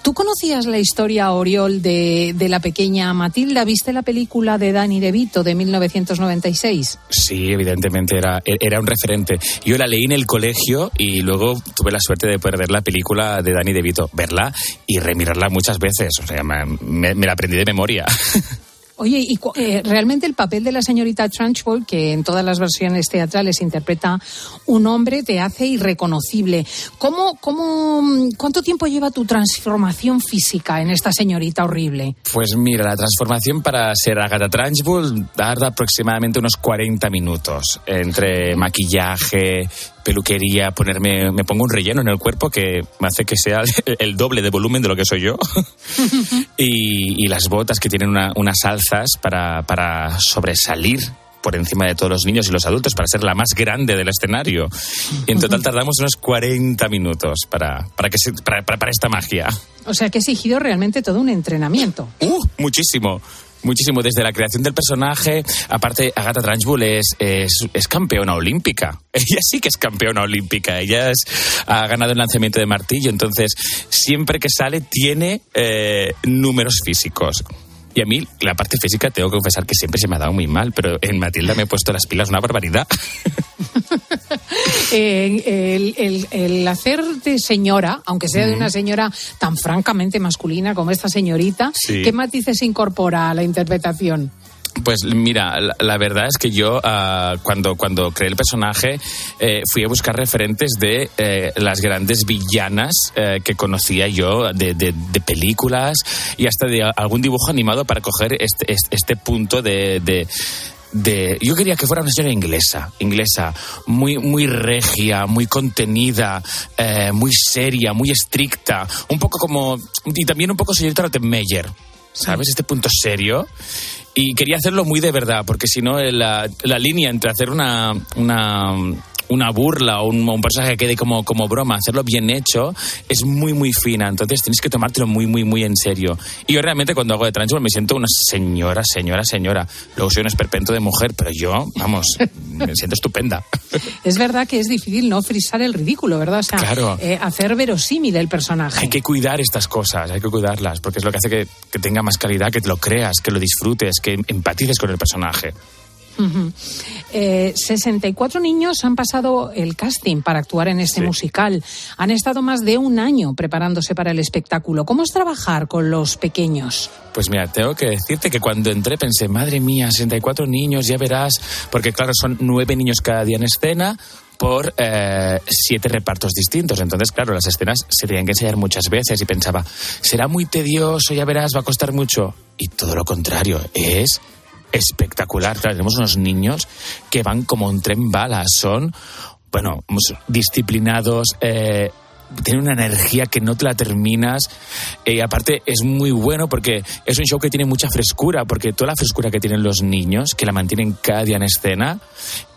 Speaker 1: ¿Tú conocías la historia, Oriol, de, de la pequeña Matilda? ¿Viste la película de Danny DeVito de 1996?
Speaker 26: Sí, evidentemente era, era un referente. Yo la leí en el colegio y luego tuve la suerte de poder ver la película de Danny DeVito, verla y remirarla muchas veces. O sea, me- me la aprendí de memoria.
Speaker 1: Oye, y eh, realmente el papel de la señorita Trunchbull, que en todas las versiones teatrales interpreta un hombre, te hace irreconocible. ¿Cómo, cómo, ¿Cuánto tiempo lleva tu transformación física en esta señorita horrible?
Speaker 26: Pues mira, la transformación para ser Agatha Trunchbull tarda aproximadamente unos 40 minutos. Entre maquillaje, peluquería, ponerme... Me pongo un relleno en el cuerpo que me hace que sea el, doble de volumen de lo que soy yo. y, y las botas que tienen una- unas alzas para, para sobresalir por encima de todos los niños y los adultos para ser la más grande del escenario. Y en total tardamos unos 40 minutos para, para, que se- para, para- para esta magia.
Speaker 1: O sea que ha exigido realmente todo un entrenamiento.
Speaker 26: Uh, muchísimo. Muchísimo, desde la creación del personaje. Aparte, Agatha Trunchbull es, es, es campeona olímpica. Ella sí que es campeona olímpica. Ella es- ha ganado el lanzamiento de martillo. Entonces, siempre que sale, tiene eh, números físicos. Y a mí, la parte física, tengo que confesar que siempre se me ha dado muy mal, pero en Matilda me he puesto las pilas una barbaridad.
Speaker 1: Eh, el, el- el hacer de señora, aunque sea de una señora tan francamente masculina como esta señorita,
Speaker 26: Sí.
Speaker 1: ¿qué matices incorpora a la interpretación?
Speaker 26: Pues mira, la, verdad es que yo ah, cuando, cuando creé el personaje eh, fui a buscar referentes de eh, las grandes villanas eh, que conocía yo de, de- de películas y hasta de algún dibujo animado para coger este, este, punto de... de- de- yo quería que fuera una señora inglesa, inglesa, muy, muy regia, muy contenida, muy seria, muy estricta, un poco como, y también un poco señorita Rottenmeier, ¿sabes? Este punto serio. Y quería hacerlo muy de verdad, porque si no, eh, la, la línea entre hacer una, una, una burla o un, un personaje que quede como, como broma, hacerlo bien hecho, es muy, muy fina. Entonces tienes que tomártelo muy, muy, muy en serio. Y yo realmente cuando hago de Trunchbull me siento una señora, señora, señora. Luego soy un esperpento de mujer, pero yo, vamos, me siento estupenda.
Speaker 1: Es verdad que es difícil no frisar el ridículo, ¿verdad? O sea,
Speaker 26: Claro.
Speaker 1: eh, hacer verosímil el personaje.
Speaker 26: Hay que cuidar estas cosas, hay que cuidarlas, porque es lo que hace que, que tenga más calidad, que te lo creas, que lo disfrutes, que empatices con el personaje.
Speaker 1: Eh, 64 niños han pasado el casting para actuar en este musical. Han estado más de un año preparándose para el espectáculo. ¿Cómo es trabajar con los pequeños?
Speaker 26: Pues mira, tengo que decirte que cuando entré pensé, madre mía, 64 niños, ya verás, porque claro, son nueve niños cada día en escena por eh, siete repartos distintos. Entonces, claro, las escenas se tenían que ensayar muchas veces y pensaba, será muy tedioso, ya verás, va a costar mucho. Y todo lo contrario, es espectacular. Claro, tenemos unos niños que van como un tren bala, son, bueno, disciplinados, eh, tiene una energía que no te la terminas Eh, y aparte es muy bueno porque es un show que tiene mucha frescura porque toda la frescura que tienen los niños que la mantienen cada día en escena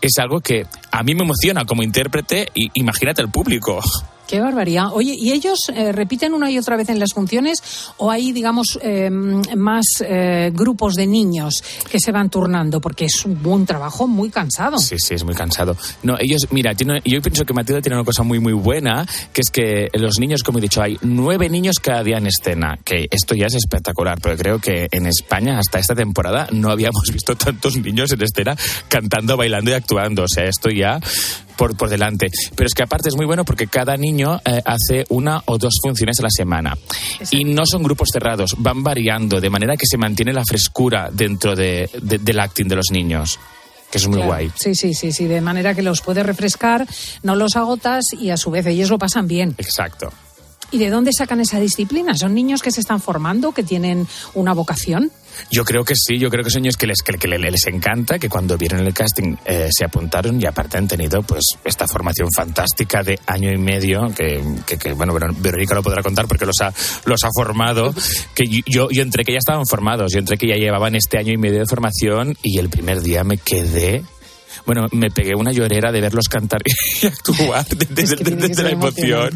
Speaker 26: es algo que a mí me emociona como intérprete y imagínate el público
Speaker 1: Qué barbaridad. Oye, ¿y ellos eh, repiten una y otra vez en las funciones o hay, digamos, eh, más eh, grupos de niños que se van turnando? Porque es un buen trabajo muy cansado.
Speaker 26: Sí, sí, es muy cansado. No, ellos, mira, yo pienso que Matilda tiene una cosa muy, muy buena, que es que los niños, como he dicho, hay nueve niños cada día en escena, que esto ya es espectacular, porque creo que en España hasta esta temporada no habíamos visto tantos niños en escena cantando, bailando y actuando. O sea, esto ya por, por delante. Pero es que aparte es muy bueno porque cada niño eh, hace una o dos funciones a la semana. Y no son grupos cerrados, van variando, de manera que se mantiene la frescura dentro de, de- del acting de los niños, que es muy
Speaker 1: Claro.
Speaker 26: guay.
Speaker 1: Sí, sí, sí, sí, de manera que los puedes refrescar, no los agotas y a su vez ellos lo pasan bien.
Speaker 26: Exacto.
Speaker 1: ¿Y de dónde sacan esa disciplina? ¿Son niños que se están formando, que tienen una vocación?
Speaker 26: Yo creo que sí, yo creo que son niños que les, que, que le- les encanta, que cuando vieron el casting eh, se apuntaron y aparte han tenido pues esta formación fantástica de año y medio, que, que- que, bueno, Ver- Verónica lo podrá contar porque los ha, los ha formado, que yo, yo entré que ya estaban formados, yo entré que ya llevaban este año y medio de formación y el primer día me quedé... Bueno, me pegué una llorera de verlos cantar y actuar desde,
Speaker 1: que
Speaker 26: la emoción.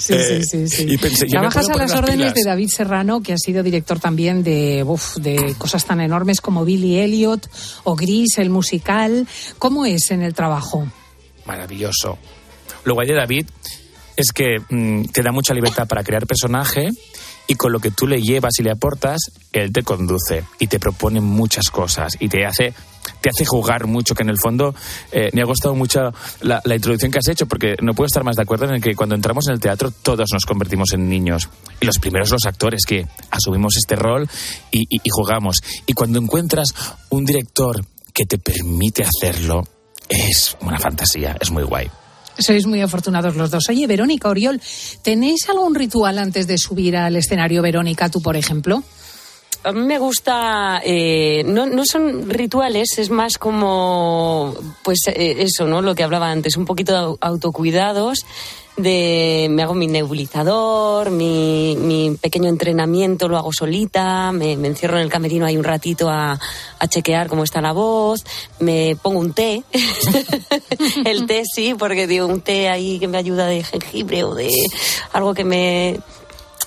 Speaker 1: Sí,
Speaker 26: Eh,
Speaker 1: sí, sí.
Speaker 26: Y pensé,
Speaker 1: Trabajas a las órdenes
Speaker 26: pilas.
Speaker 1: de David Serrano, que ha sido director también de, uf, de cosas tan enormes como Billy Elliot o Gris, el musical. ¿Cómo es en el trabajo?
Speaker 26: maravilloso. Lo guay de David es que mm, te da mucha libertad para crear personaje y con lo que tú le llevas y le aportas, él te conduce y te propone muchas cosas y te hace te hace jugar mucho, que en el fondo eh, me ha gustado mucho la, introducción que has hecho, porque no puedo estar más de acuerdo en que cuando entramos en el teatro todos nos convertimos en niños. Y los primeros los actores que asumimos este rol y, y- y jugamos. Y cuando encuentras un director que te permite hacerlo, es una fantasía, es muy guay.
Speaker 1: Sois muy afortunados los dos. Oye, Verónica Oriol, ¿tenéis algún ritual antes de subir al escenario, Verónica, tú, por ejemplo?
Speaker 25: A mí me gusta, eh, no, no son rituales, es más como, pues eh, eso, ¿no? Lo que hablaba antes, un poquito de au- autocuidados, de me hago mi nebulizador, mi, mi pequeño entrenamiento lo hago solita, me, me encierro en el camerino ahí un ratito a, a chequear cómo está la voz, me pongo un té, el té sí, porque digo, un té ahí que me ayuda de jengibre o de algo que me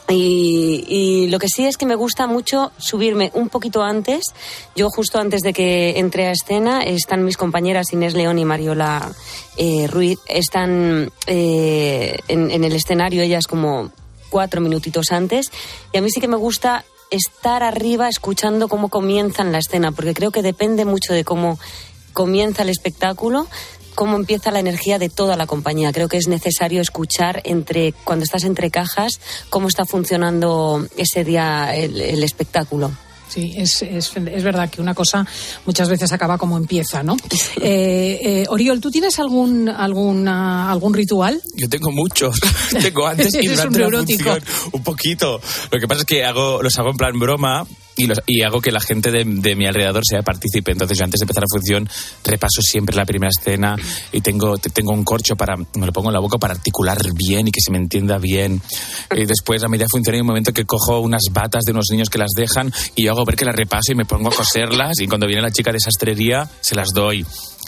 Speaker 25: y, lo que sí es que me gusta mucho subirme un poquito antes. Yo justo antes de que entre a escena están mis compañeras Inés León y Mariola eh, Ruiz. Están eh, en, en el escenario ellas como cuatro minutitos antes. Y a mí sí que me gusta estar arriba escuchando cómo comienzan la escena, porque creo que depende mucho de cómo comienza el espectáculo, cómo empieza la energía de toda la compañía. Creo que es necesario escuchar entre cuando estás entre cajas cómo está funcionando ese día el, el espectáculo.
Speaker 1: Sí, es, es, es verdad que una cosa muchas veces acaba como empieza, ¿no? Eh, eh, Oriol, ¿tú tienes algún, alguna, algún ritual?
Speaker 26: Yo tengo muchos. tengo antes y durante
Speaker 1: un
Speaker 26: la
Speaker 1: neurótico.
Speaker 26: función. Un poquito. Lo que pasa es que hago, los hago en plan broma y, los, hago que la gente de, mi alrededor sea partícipe. Entonces yo antes de empezar la función repaso siempre la primera escena y tengo, te- tengo un corcho para, me lo pongo en la boca para articular bien y que se me entienda bien. Y después a media función hay un momento que cojo unas batas de unos niños que las dejan y yo hago ver que las repaso y me pongo a coserlas y cuando viene la chica de sastrería se las doy.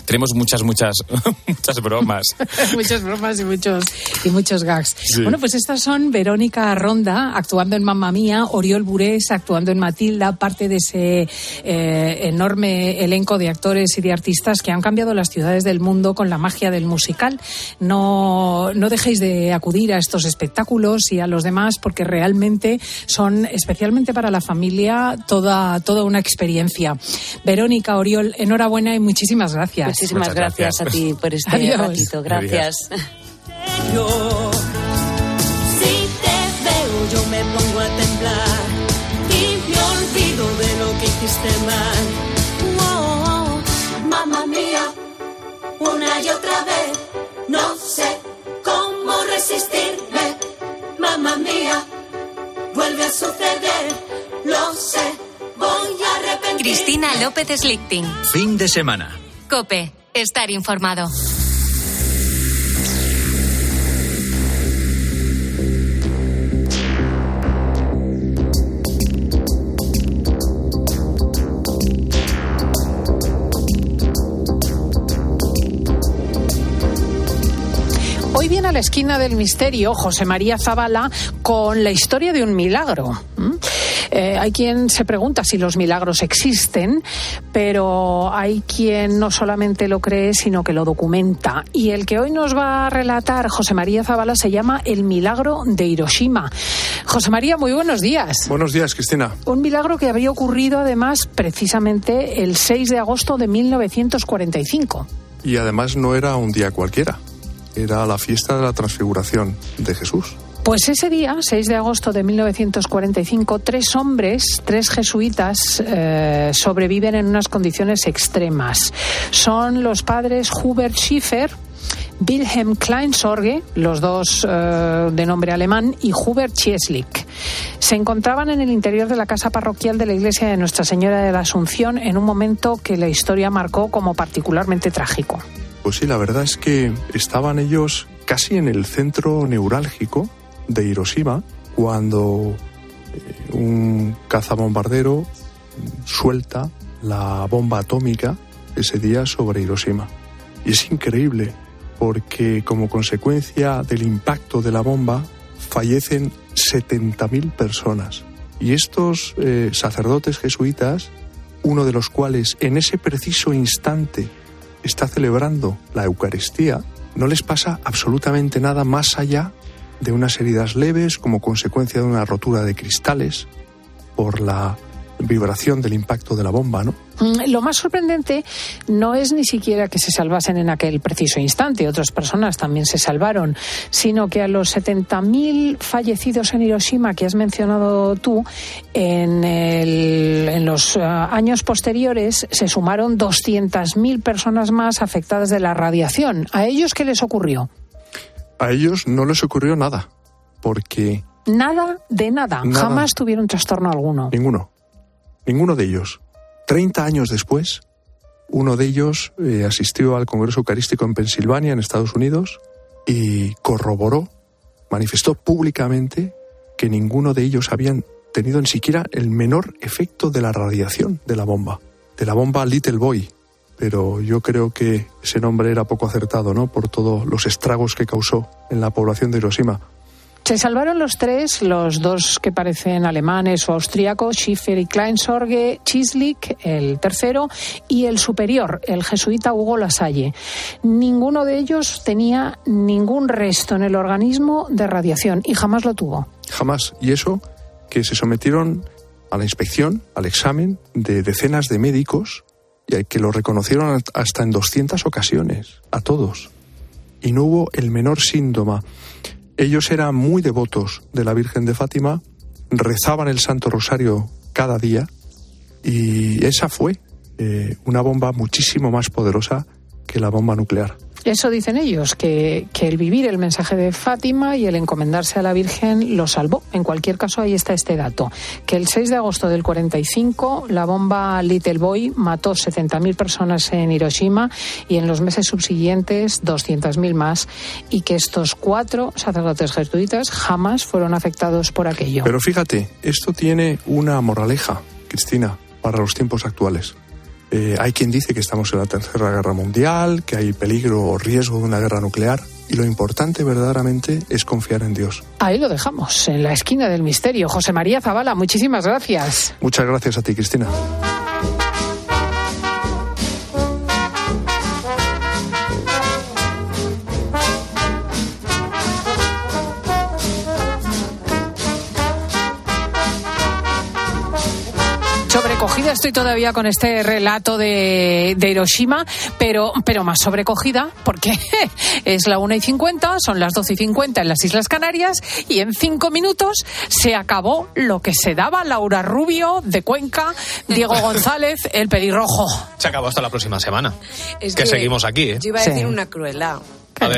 Speaker 26: Tenemos muchas, muchas, muchas bromas.
Speaker 1: Muchas bromas y muchos, y muchos gags.
Speaker 26: Sí.
Speaker 1: Bueno, pues estas son Verónica Ronda actuando en Mamma Mía, Oriol Burés actuando en Matilda, parte de ese eh, enorme elenco de actores y de artistas que han cambiado las ciudades del mundo con la magia del musical. No, no dejéis de acudir a estos espectáculos y a los demás porque realmente son, especialmente para la familia, toda, toda una experiencia. Verónica, Oriol, enhorabuena y muchísimas gracias.
Speaker 25: Muchísimas gracias.
Speaker 26: gracias.
Speaker 25: a ti por este
Speaker 1: Adiós.
Speaker 25: ratito. Gracias.
Speaker 27: Si te veo yo me pongo a temblar y me olvido de lo que hiciste mal. Oh, mamá mía, una y otra vez, no sé cómo resistirme. Mamá mía, vuelve a suceder, lo sé, voy a arrepentirme.
Speaker 3: Cristina López Slichting.
Speaker 2: Fin de semana.
Speaker 3: Cope. Estar informado.
Speaker 1: Hoy viene a la esquina del misterio José María Zavala con la historia de un milagro. Eh, hay quien se pregunta si los milagros existen, pero hay quien no solamente lo cree, sino que lo documenta. Y el que hoy nos va a relatar José María Zavala se llama El milagro de Hiroshima. José María, muy buenos días.
Speaker 28: Buenos días, Cristina.
Speaker 1: Un milagro que había ocurrido además precisamente el 6 de agosto de 1945.
Speaker 28: Y además no era un día cualquiera, era la fiesta de la transfiguración de Jesús.
Speaker 1: Pues ese día, 6 de agosto de 1945, tres hombres, tres jesuitas, eh, sobreviven en unas condiciones extremas. Son los padres Hubert Schiffer, Wilhelm Kleinsorge, los dos eh, de nombre alemán, y Hubert Chieslik. Se encontraban en el interior de la casa parroquial de la iglesia de Nuestra Señora de la Asunción en un momento que la historia marcó como particularmente trágico.
Speaker 28: Pues sí, la verdad es que estaban ellos casi en el centro neurálgico de Hiroshima cuando eh, un cazabombardero suelta la bomba atómica ese día sobre Hiroshima. Y es increíble porque como consecuencia del impacto de la bomba fallecen 70.000 personas. Y estos eh, sacerdotes jesuitas, uno de los cuales en ese preciso instante está celebrando la Eucaristía, no les pasa absolutamente nada más allá de unas heridas leves como consecuencia de una rotura de cristales por la vibración del impacto de la bomba, ¿no?
Speaker 1: Mm, Lo más sorprendente no es ni siquiera que se salvasen en aquel preciso instante, otras personas también se salvaron, sino que a los 70.000 fallecidos en Hiroshima que has mencionado tú, en, los ah, años posteriores se sumaron 200.000 personas más afectadas de la radiación. ¿A ellos qué les ocurrió?
Speaker 28: A ellos no les ocurrió nada, porque
Speaker 1: Nada de nada.
Speaker 28: Nada.
Speaker 1: Jamás tuvieron trastorno alguno.
Speaker 28: ninguno, ninguno de ellos. Treinta años después, uno de ellos eh, asistió al Congreso Eucarístico en Pensilvania, en Estados Unidos, y corroboró, manifestó públicamente que ninguno de ellos habían tenido ni siquiera el menor efecto de la radiación de la bomba, de la bomba Little Boy. Pero yo creo que ese nombre era poco acertado, ¿no? Por todos los estragos que causó en la población de Hiroshima.
Speaker 1: Se salvaron los tres, los dos que parecen alemanes o austríacos, Schiffer y Kleinsorge, Chislik, el tercero, y el superior, el jesuita Hugo Lasalle. Ninguno de ellos tenía ningún resto en el organismo de radiación y jamás lo tuvo.
Speaker 28: Jamás. Y eso que se sometieron a la inspección, al examen de decenas de médicos y que lo reconocieron hasta en 200 ocasiones, a todos. Y no hubo el menor síntoma. Ellos eran muy devotos de la Virgen de Fátima, rezaban el Santo Rosario cada día y esa fue eh, una bomba muchísimo más poderosa que la bomba nuclear.
Speaker 1: Eso dicen ellos, que, que el vivir el mensaje de Fátima y el encomendarse a la Virgen lo salvó. En cualquier caso, ahí está este dato, que el 6 de agosto del 45 la bomba Little Boy mató 70.000 personas en Hiroshima y en los meses subsiguientes 200.000 más y que estos cuatro sacerdotes jesuitas jamás fueron afectados por aquello.
Speaker 28: Pero fíjate, esto tiene una moraleja, Cristina, para los tiempos actuales. Eh, hay quien dice que estamos en la Tercera Guerra Mundial, que hay peligro o riesgo de una guerra nuclear. Y lo importante verdaderamente es confiar en Dios.
Speaker 1: Ahí lo dejamos, en la esquina del misterio. José María Zavala, muchísimas gracias.
Speaker 28: Muchas gracias a ti, Cristina.
Speaker 1: Sobrecogida estoy todavía con este relato de, de Hiroshima, pero, pero más sobrecogida porque es la 1 y 50, son las 12 y 50 en las Islas Canarias y en cinco minutos se acabó lo que se daba Laura Rubio de Cuenca, Diego González, el pelirrojo.
Speaker 29: Se acabó hasta la próxima semana.
Speaker 30: Es
Speaker 29: que, seguimos aquí, ¿eh?
Speaker 30: Yo iba a decir una crueldad.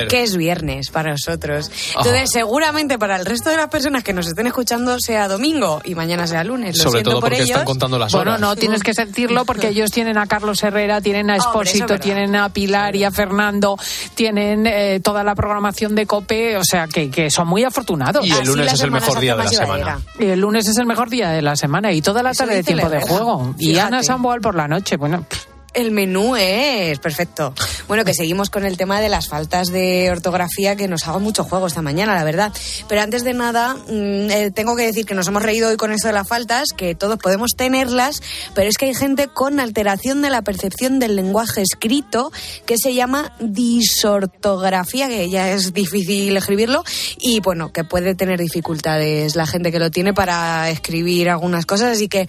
Speaker 30: Que es viernes para nosotros. Entonces, seguramente para el resto de las personas que nos estén escuchando sea domingo y mañana sea lunes. Lo
Speaker 29: Sobre
Speaker 30: siento
Speaker 29: todo
Speaker 30: por
Speaker 29: porque
Speaker 30: ellos.
Speaker 29: están contando las
Speaker 1: Bueno,
Speaker 29: horas.
Speaker 1: no tienes que sentirlo porque ellos tienen a Carlos Herrera, tienen a Espósito, tienen a Pilar y a Fernando, tienen eh, toda la programación de COPE, o sea que, que son muy afortunados.
Speaker 29: Y el lunes es el mejor día de la semana.
Speaker 1: Y el lunes es el mejor día de la semana y toda la
Speaker 30: Eso
Speaker 1: tarde de tiempo de juego. Y
Speaker 30: Fíjate.
Speaker 1: Ana Samboal por la noche, bueno. pff,
Speaker 30: El menú es perfecto. Bueno, que seguimos con el tema de las faltas de ortografía que nos hago mucho juego esta mañana, la verdad. Pero antes de nada, mm, eh, tengo que decir que nos hemos reído hoy con esto de las faltas, que todos podemos tenerlas, pero es que hay gente con alteración de la percepción del lenguaje escrito que se llama disortografía, que ya es difícil escribirlo, y bueno, que puede tener dificultades la gente que lo tiene para escribir algunas cosas, así que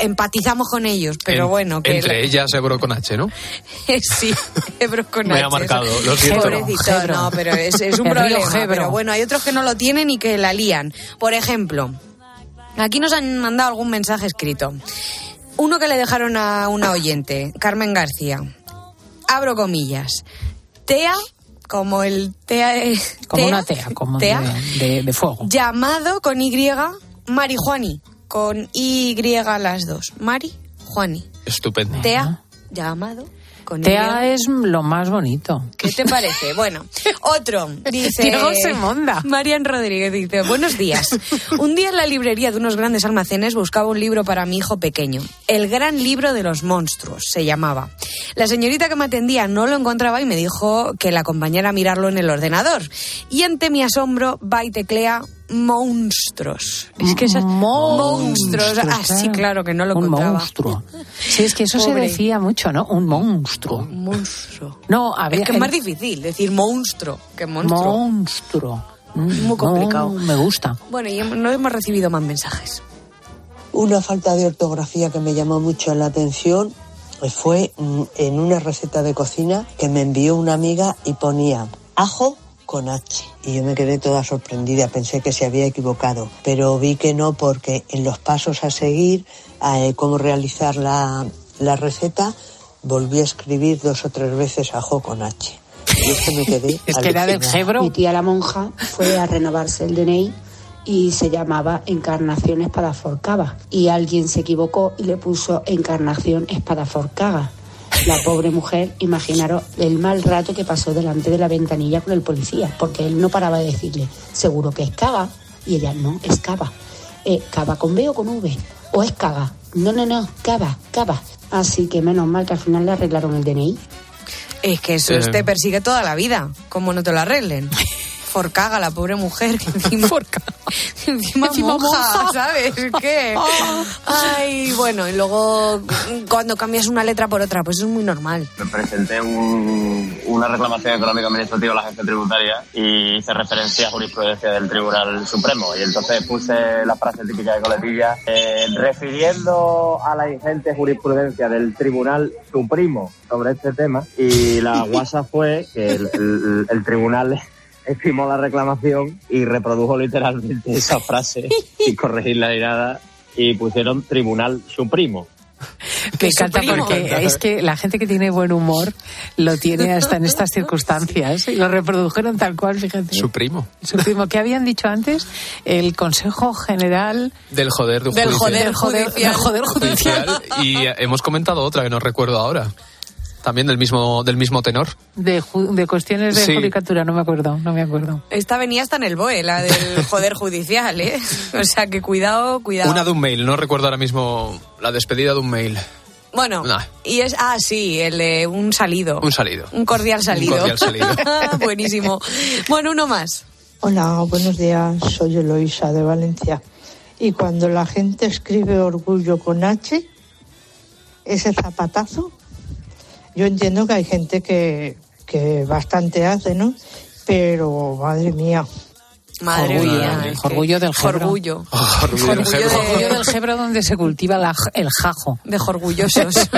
Speaker 30: empatizamos con ellos, pero
Speaker 29: En-
Speaker 30: bueno, que
Speaker 29: Entre ellas, Ebro con H, ¿no?
Speaker 30: sí, Ebro con
Speaker 29: Me ha
Speaker 30: H,
Speaker 29: marcado,
Speaker 30: eso.
Speaker 29: lo siento.
Speaker 30: Pobrecito,
Speaker 29: Gebro.
Speaker 30: no, pero es, es un problema.
Speaker 29: Gebro.
Speaker 30: Pero bueno, hay otros que no lo tienen y que la lían. Por ejemplo, aquí nos han mandado algún mensaje escrito. Uno que le dejaron a una oyente, Carmen García. Abro comillas. Tea, como el tea. eh,
Speaker 1: como
Speaker 30: tea,
Speaker 1: una tea, como
Speaker 30: tea,
Speaker 1: de, de- de fuego.
Speaker 30: llamado con Y, Marijuani, con Y las dos. Mari, Juani.
Speaker 29: Estupendo.
Speaker 30: Tea, llamado con.
Speaker 1: Tea es lo más bonito.
Speaker 30: ¿Qué te parece? Bueno, otro dice.
Speaker 1: Diego Semonda.
Speaker 30: Marian Rodríguez dice: Buenos días. Un día en la librería de unos grandes almacenes buscaba un libro para mi hijo pequeño. El gran libro de los monstruos se llamaba. La señorita que me atendía no lo encontraba y me dijo que la acompañara a mirarlo en el ordenador. Y ante mi asombro va y teclea monstruos. Es que esas monstruos. Ah, sí, claro que no lo
Speaker 1: Un
Speaker 30: encontraba.
Speaker 1: monstruo. Sí, es que eso se decía mucho, ¿no? Un monstruo.
Speaker 30: monstruo.
Speaker 1: No, había
Speaker 30: Es que es más difícil decir monstruo que monstruo.
Speaker 1: Monstruo.
Speaker 30: Muy complicado.
Speaker 1: No, me gusta.
Speaker 30: Bueno, y no hemos recibido más mensajes.
Speaker 31: Una falta de ortografía que me llamó mucho la atención fue mm, en una receta de cocina que me envió una amiga y ponía ajo con H. Y yo me quedé toda sorprendida, pensé que se había equivocado, pero vi que no porque en los pasos a seguir, eh, cómo realizar la, la receta, volví a escribir dos o tres veces ajo con H. Y es que me quedé
Speaker 1: Es que era. Gebro.
Speaker 32: Mi tía la monja fue a renovarse el DNI y se llamaba Encarnación Espadaforcaba. Y alguien se equivocó y le puso Encarnación Espadaforcaga. La pobre mujer, imaginaros el mal rato que pasó delante de la ventanilla con el policía, porque él no paraba de decirle, seguro que es caga, y ella no, es cava. Eh, ¿Cava con B o con V? ¿O es caga? No, no, no, cava, cava. Así que menos mal que al final le arreglaron el DNI.
Speaker 30: Es que eso
Speaker 32: Eh.
Speaker 30: te persigue toda la vida. como no te lo arreglen? Forcaga, la pobre mujer, que encima. encima, Encima monja, monja. ¿sabes? ¿Qué? Ay, bueno, y luego cuando cambias una letra por otra, pues eso es muy normal.
Speaker 33: Me presenté un- una reclamación económica administrativa a la agencia tributaria y hice referencia a jurisprudencia del Tribunal Supremo. Y entonces puse la frase típica de coletilla, eh, refiriendo a la ingente jurisprudencia del Tribunal Supremo sobre este tema. Y la guasa fue que el, el- el tribunal estimó la reclamación y reprodujo literalmente esa frase sin corregirla ni nada y pusieron Tribunal Supremo.
Speaker 1: Me encanta porque es que la gente que tiene buen humor lo tiene hasta en estas circunstancias y lo reprodujeron tal cual, fíjate.
Speaker 29: Su primo.
Speaker 1: Su primo, ¿qué habían dicho antes? El Consejo General
Speaker 29: Del joder
Speaker 1: del
Speaker 29: judicial.
Speaker 1: joder, del joder, del joder judicial
Speaker 29: Y hemos comentado otra que no recuerdo ahora. También del mismo, del mismo tenor.
Speaker 1: de, ju- de cuestiones de
Speaker 29: Sí.
Speaker 1: judicatura, no me acuerdo, no me acuerdo.
Speaker 30: Esta venía hasta en el BOE, la del Joder Judicial, ¿eh? O sea que cuidado, cuidado.
Speaker 29: Una de un mail, no recuerdo ahora mismo la despedida de un mail.
Speaker 30: Bueno, y es. Ah, sí, el de un salido.
Speaker 29: Un salido.
Speaker 30: Un cordial salido.
Speaker 29: cordial salido.
Speaker 30: Buenísimo. Bueno, uno más.
Speaker 34: Hola, buenos días. Soy Eloisa de Valencia. Y cuando la gente escribe orgullo con H, ese zapatazo, yo entiendo que hay gente que, que bastante hace, ¿no? Pero, madre mía.
Speaker 30: Madre
Speaker 1: Orgullo,
Speaker 30: mía.
Speaker 1: eh,
Speaker 30: es que-
Speaker 1: orgullo del Gebro.
Speaker 30: Orgullo.
Speaker 29: orgullo del
Speaker 30: Orgullo
Speaker 29: Gebro.
Speaker 1: Orgullo del Gebro donde se cultiva la- el jajo.
Speaker 30: De orgullosos.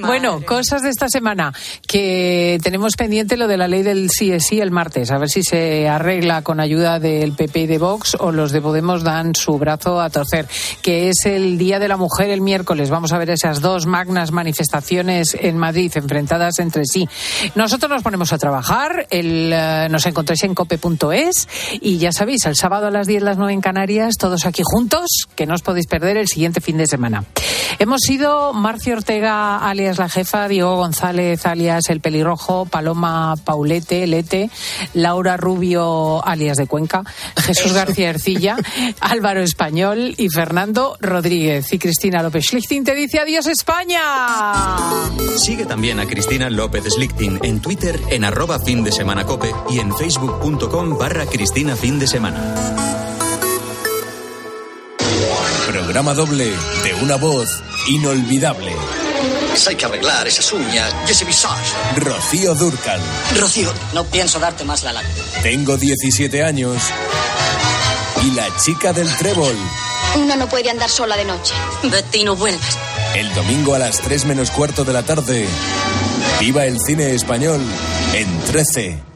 Speaker 1: Bueno, cosas de esta semana que tenemos pendiente lo de la ley del sí es sí el martes, a ver si se arregla con ayuda del PP y de Vox o los de Podemos dan su brazo a torcer, que es el Día de la Mujer el miércoles. Vamos a ver esas dos magnas manifestaciones en Madrid enfrentadas entre sí. Nosotros nos ponemos a trabajar, el, eh, nos encontráis en cope.es y ya sabéis, el sábado a las 10, las 9 en Canarias, todos aquí juntos, que no os podéis perder el siguiente fin de semana. Hemos sido Marcio Ortega, alias la jefa, Diego González, alias el pelirrojo, Paloma Paulete, Lete, Laura Rubio, alias de Cuenca, Jesús García Ercilla, Álvaro Español y Fernando Rodríguez. Y Cristina López Schlichting te dice adiós España.
Speaker 2: Sigue también a Cristina López Slichting en Twitter en arroba fin de semana cope y en facebook.com barra Cristina fin de semana.
Speaker 35: Programa doble de una voz inolvidable.
Speaker 36: Pues hay que arreglar esas uñas y ese visage.
Speaker 35: Rocío Durcal.
Speaker 36: Rocío, no pienso darte más la lata.
Speaker 35: Tengo 17 años. Y la chica del trébol.
Speaker 37: Una no puede andar sola de noche.
Speaker 36: Vete y no vuelvas.
Speaker 35: El domingo a las 3 menos cuarto de la tarde. Viva el cine español en 13.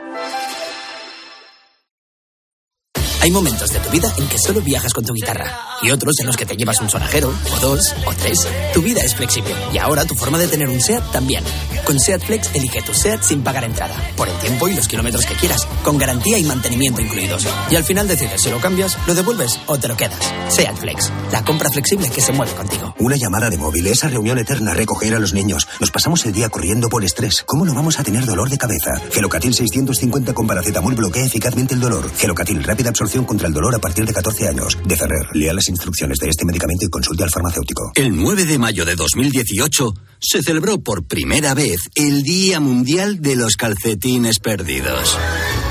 Speaker 38: Hay momentos de tu vida en que solo viajas con tu guitarra y otros en los que te llevas un sonajero, o dos, o tres. Tu vida es flexible y ahora tu forma de tener un SEAT también. Con SEAT Flex elige tu SEAT sin pagar entrada, por el tiempo y los kilómetros que quieras, con garantía y mantenimiento incluidos. Y al final decides si lo cambias, lo devuelves o te lo quedas. SEAT Flex, la compra flexible que se mueve contigo.
Speaker 39: Una llamada de móvil, esa reunión eterna, recoger a los niños. Nos pasamos el día corriendo por estrés. ¿Cómo no vamos a tener dolor de cabeza? Gelocatil 650 con paracetamol bloquea eficazmente el dolor. Gelocatil, rápida absorción contra el dolor a partir de 14 años. De Ferrer, lea las instrucciones de este medicamento y consulte al farmacéutico.
Speaker 20: El 9 de mayo de 2018 se celebró por primera vez el Día Mundial de los Calcetines Perdidos.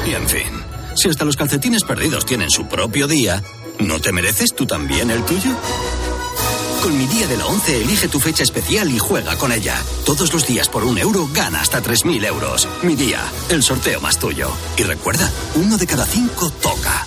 Speaker 20: Y en fin, si hasta los calcetines perdidos tienen su propio día, ¿no te mereces tú también el tuyo? Con mi día de la 11 elige tu fecha especial y juega con ella. Todos los días por un euro gana hasta 3.000 euros. Mi día, el sorteo más tuyo. Y recuerda, uno de cada cinco toca.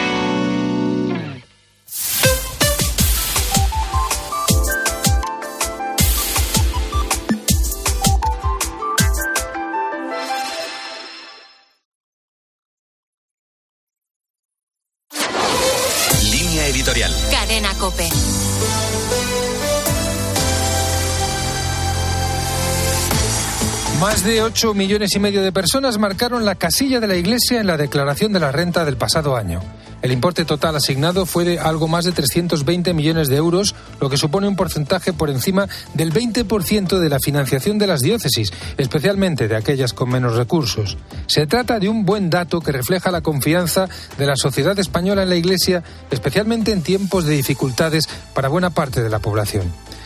Speaker 40: Más de 8 millones y medio de personas marcaron la casilla de la Iglesia en la declaración de la renta del pasado año. El importe total asignado fue de algo más de 320 millones de euros, lo que supone un porcentaje por encima del 20% de la financiación de las diócesis, especialmente de aquellas con menos recursos. Se trata de un buen dato que refleja la confianza de la sociedad española en la Iglesia, especialmente en tiempos de dificultades para buena parte de la población.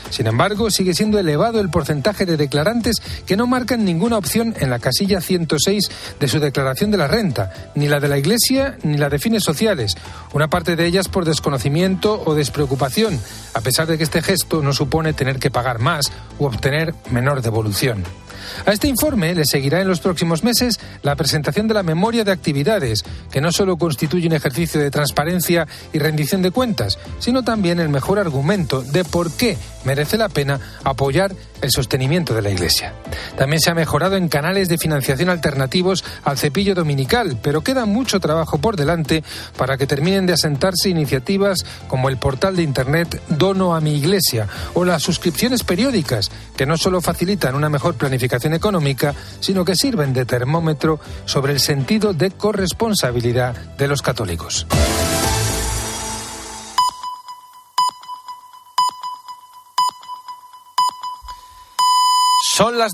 Speaker 40: Sin embargo, sigue siendo elevado el porcentaje de declarantes que no marcan ninguna opción en la casilla 106 de su declaración de la renta, ni la de la Iglesia ni la de fines sociales, una parte de ellas por desconocimiento o despreocupación, a pesar de que este gesto no supone tener que pagar más u obtener menor devolución. A este informe le seguirá en los próximos meses la presentación de la memoria de actividades, que no solo constituye un ejercicio de transparencia y rendición de cuentas, sino también el mejor argumento de por qué merece la pena apoyar el sostenimiento de la Iglesia. También se ha mejorado en canales de financiación alternativos al cepillo dominical, pero queda mucho trabajo por delante para que terminen de asentarse iniciativas como el portal de Internet Dono a mi Iglesia o las suscripciones periódicas, que no solo facilitan una mejor planificación económica, sino que sirven de termómetro sobre el sentido de corresponsabilidad de los católicos. Son las dos.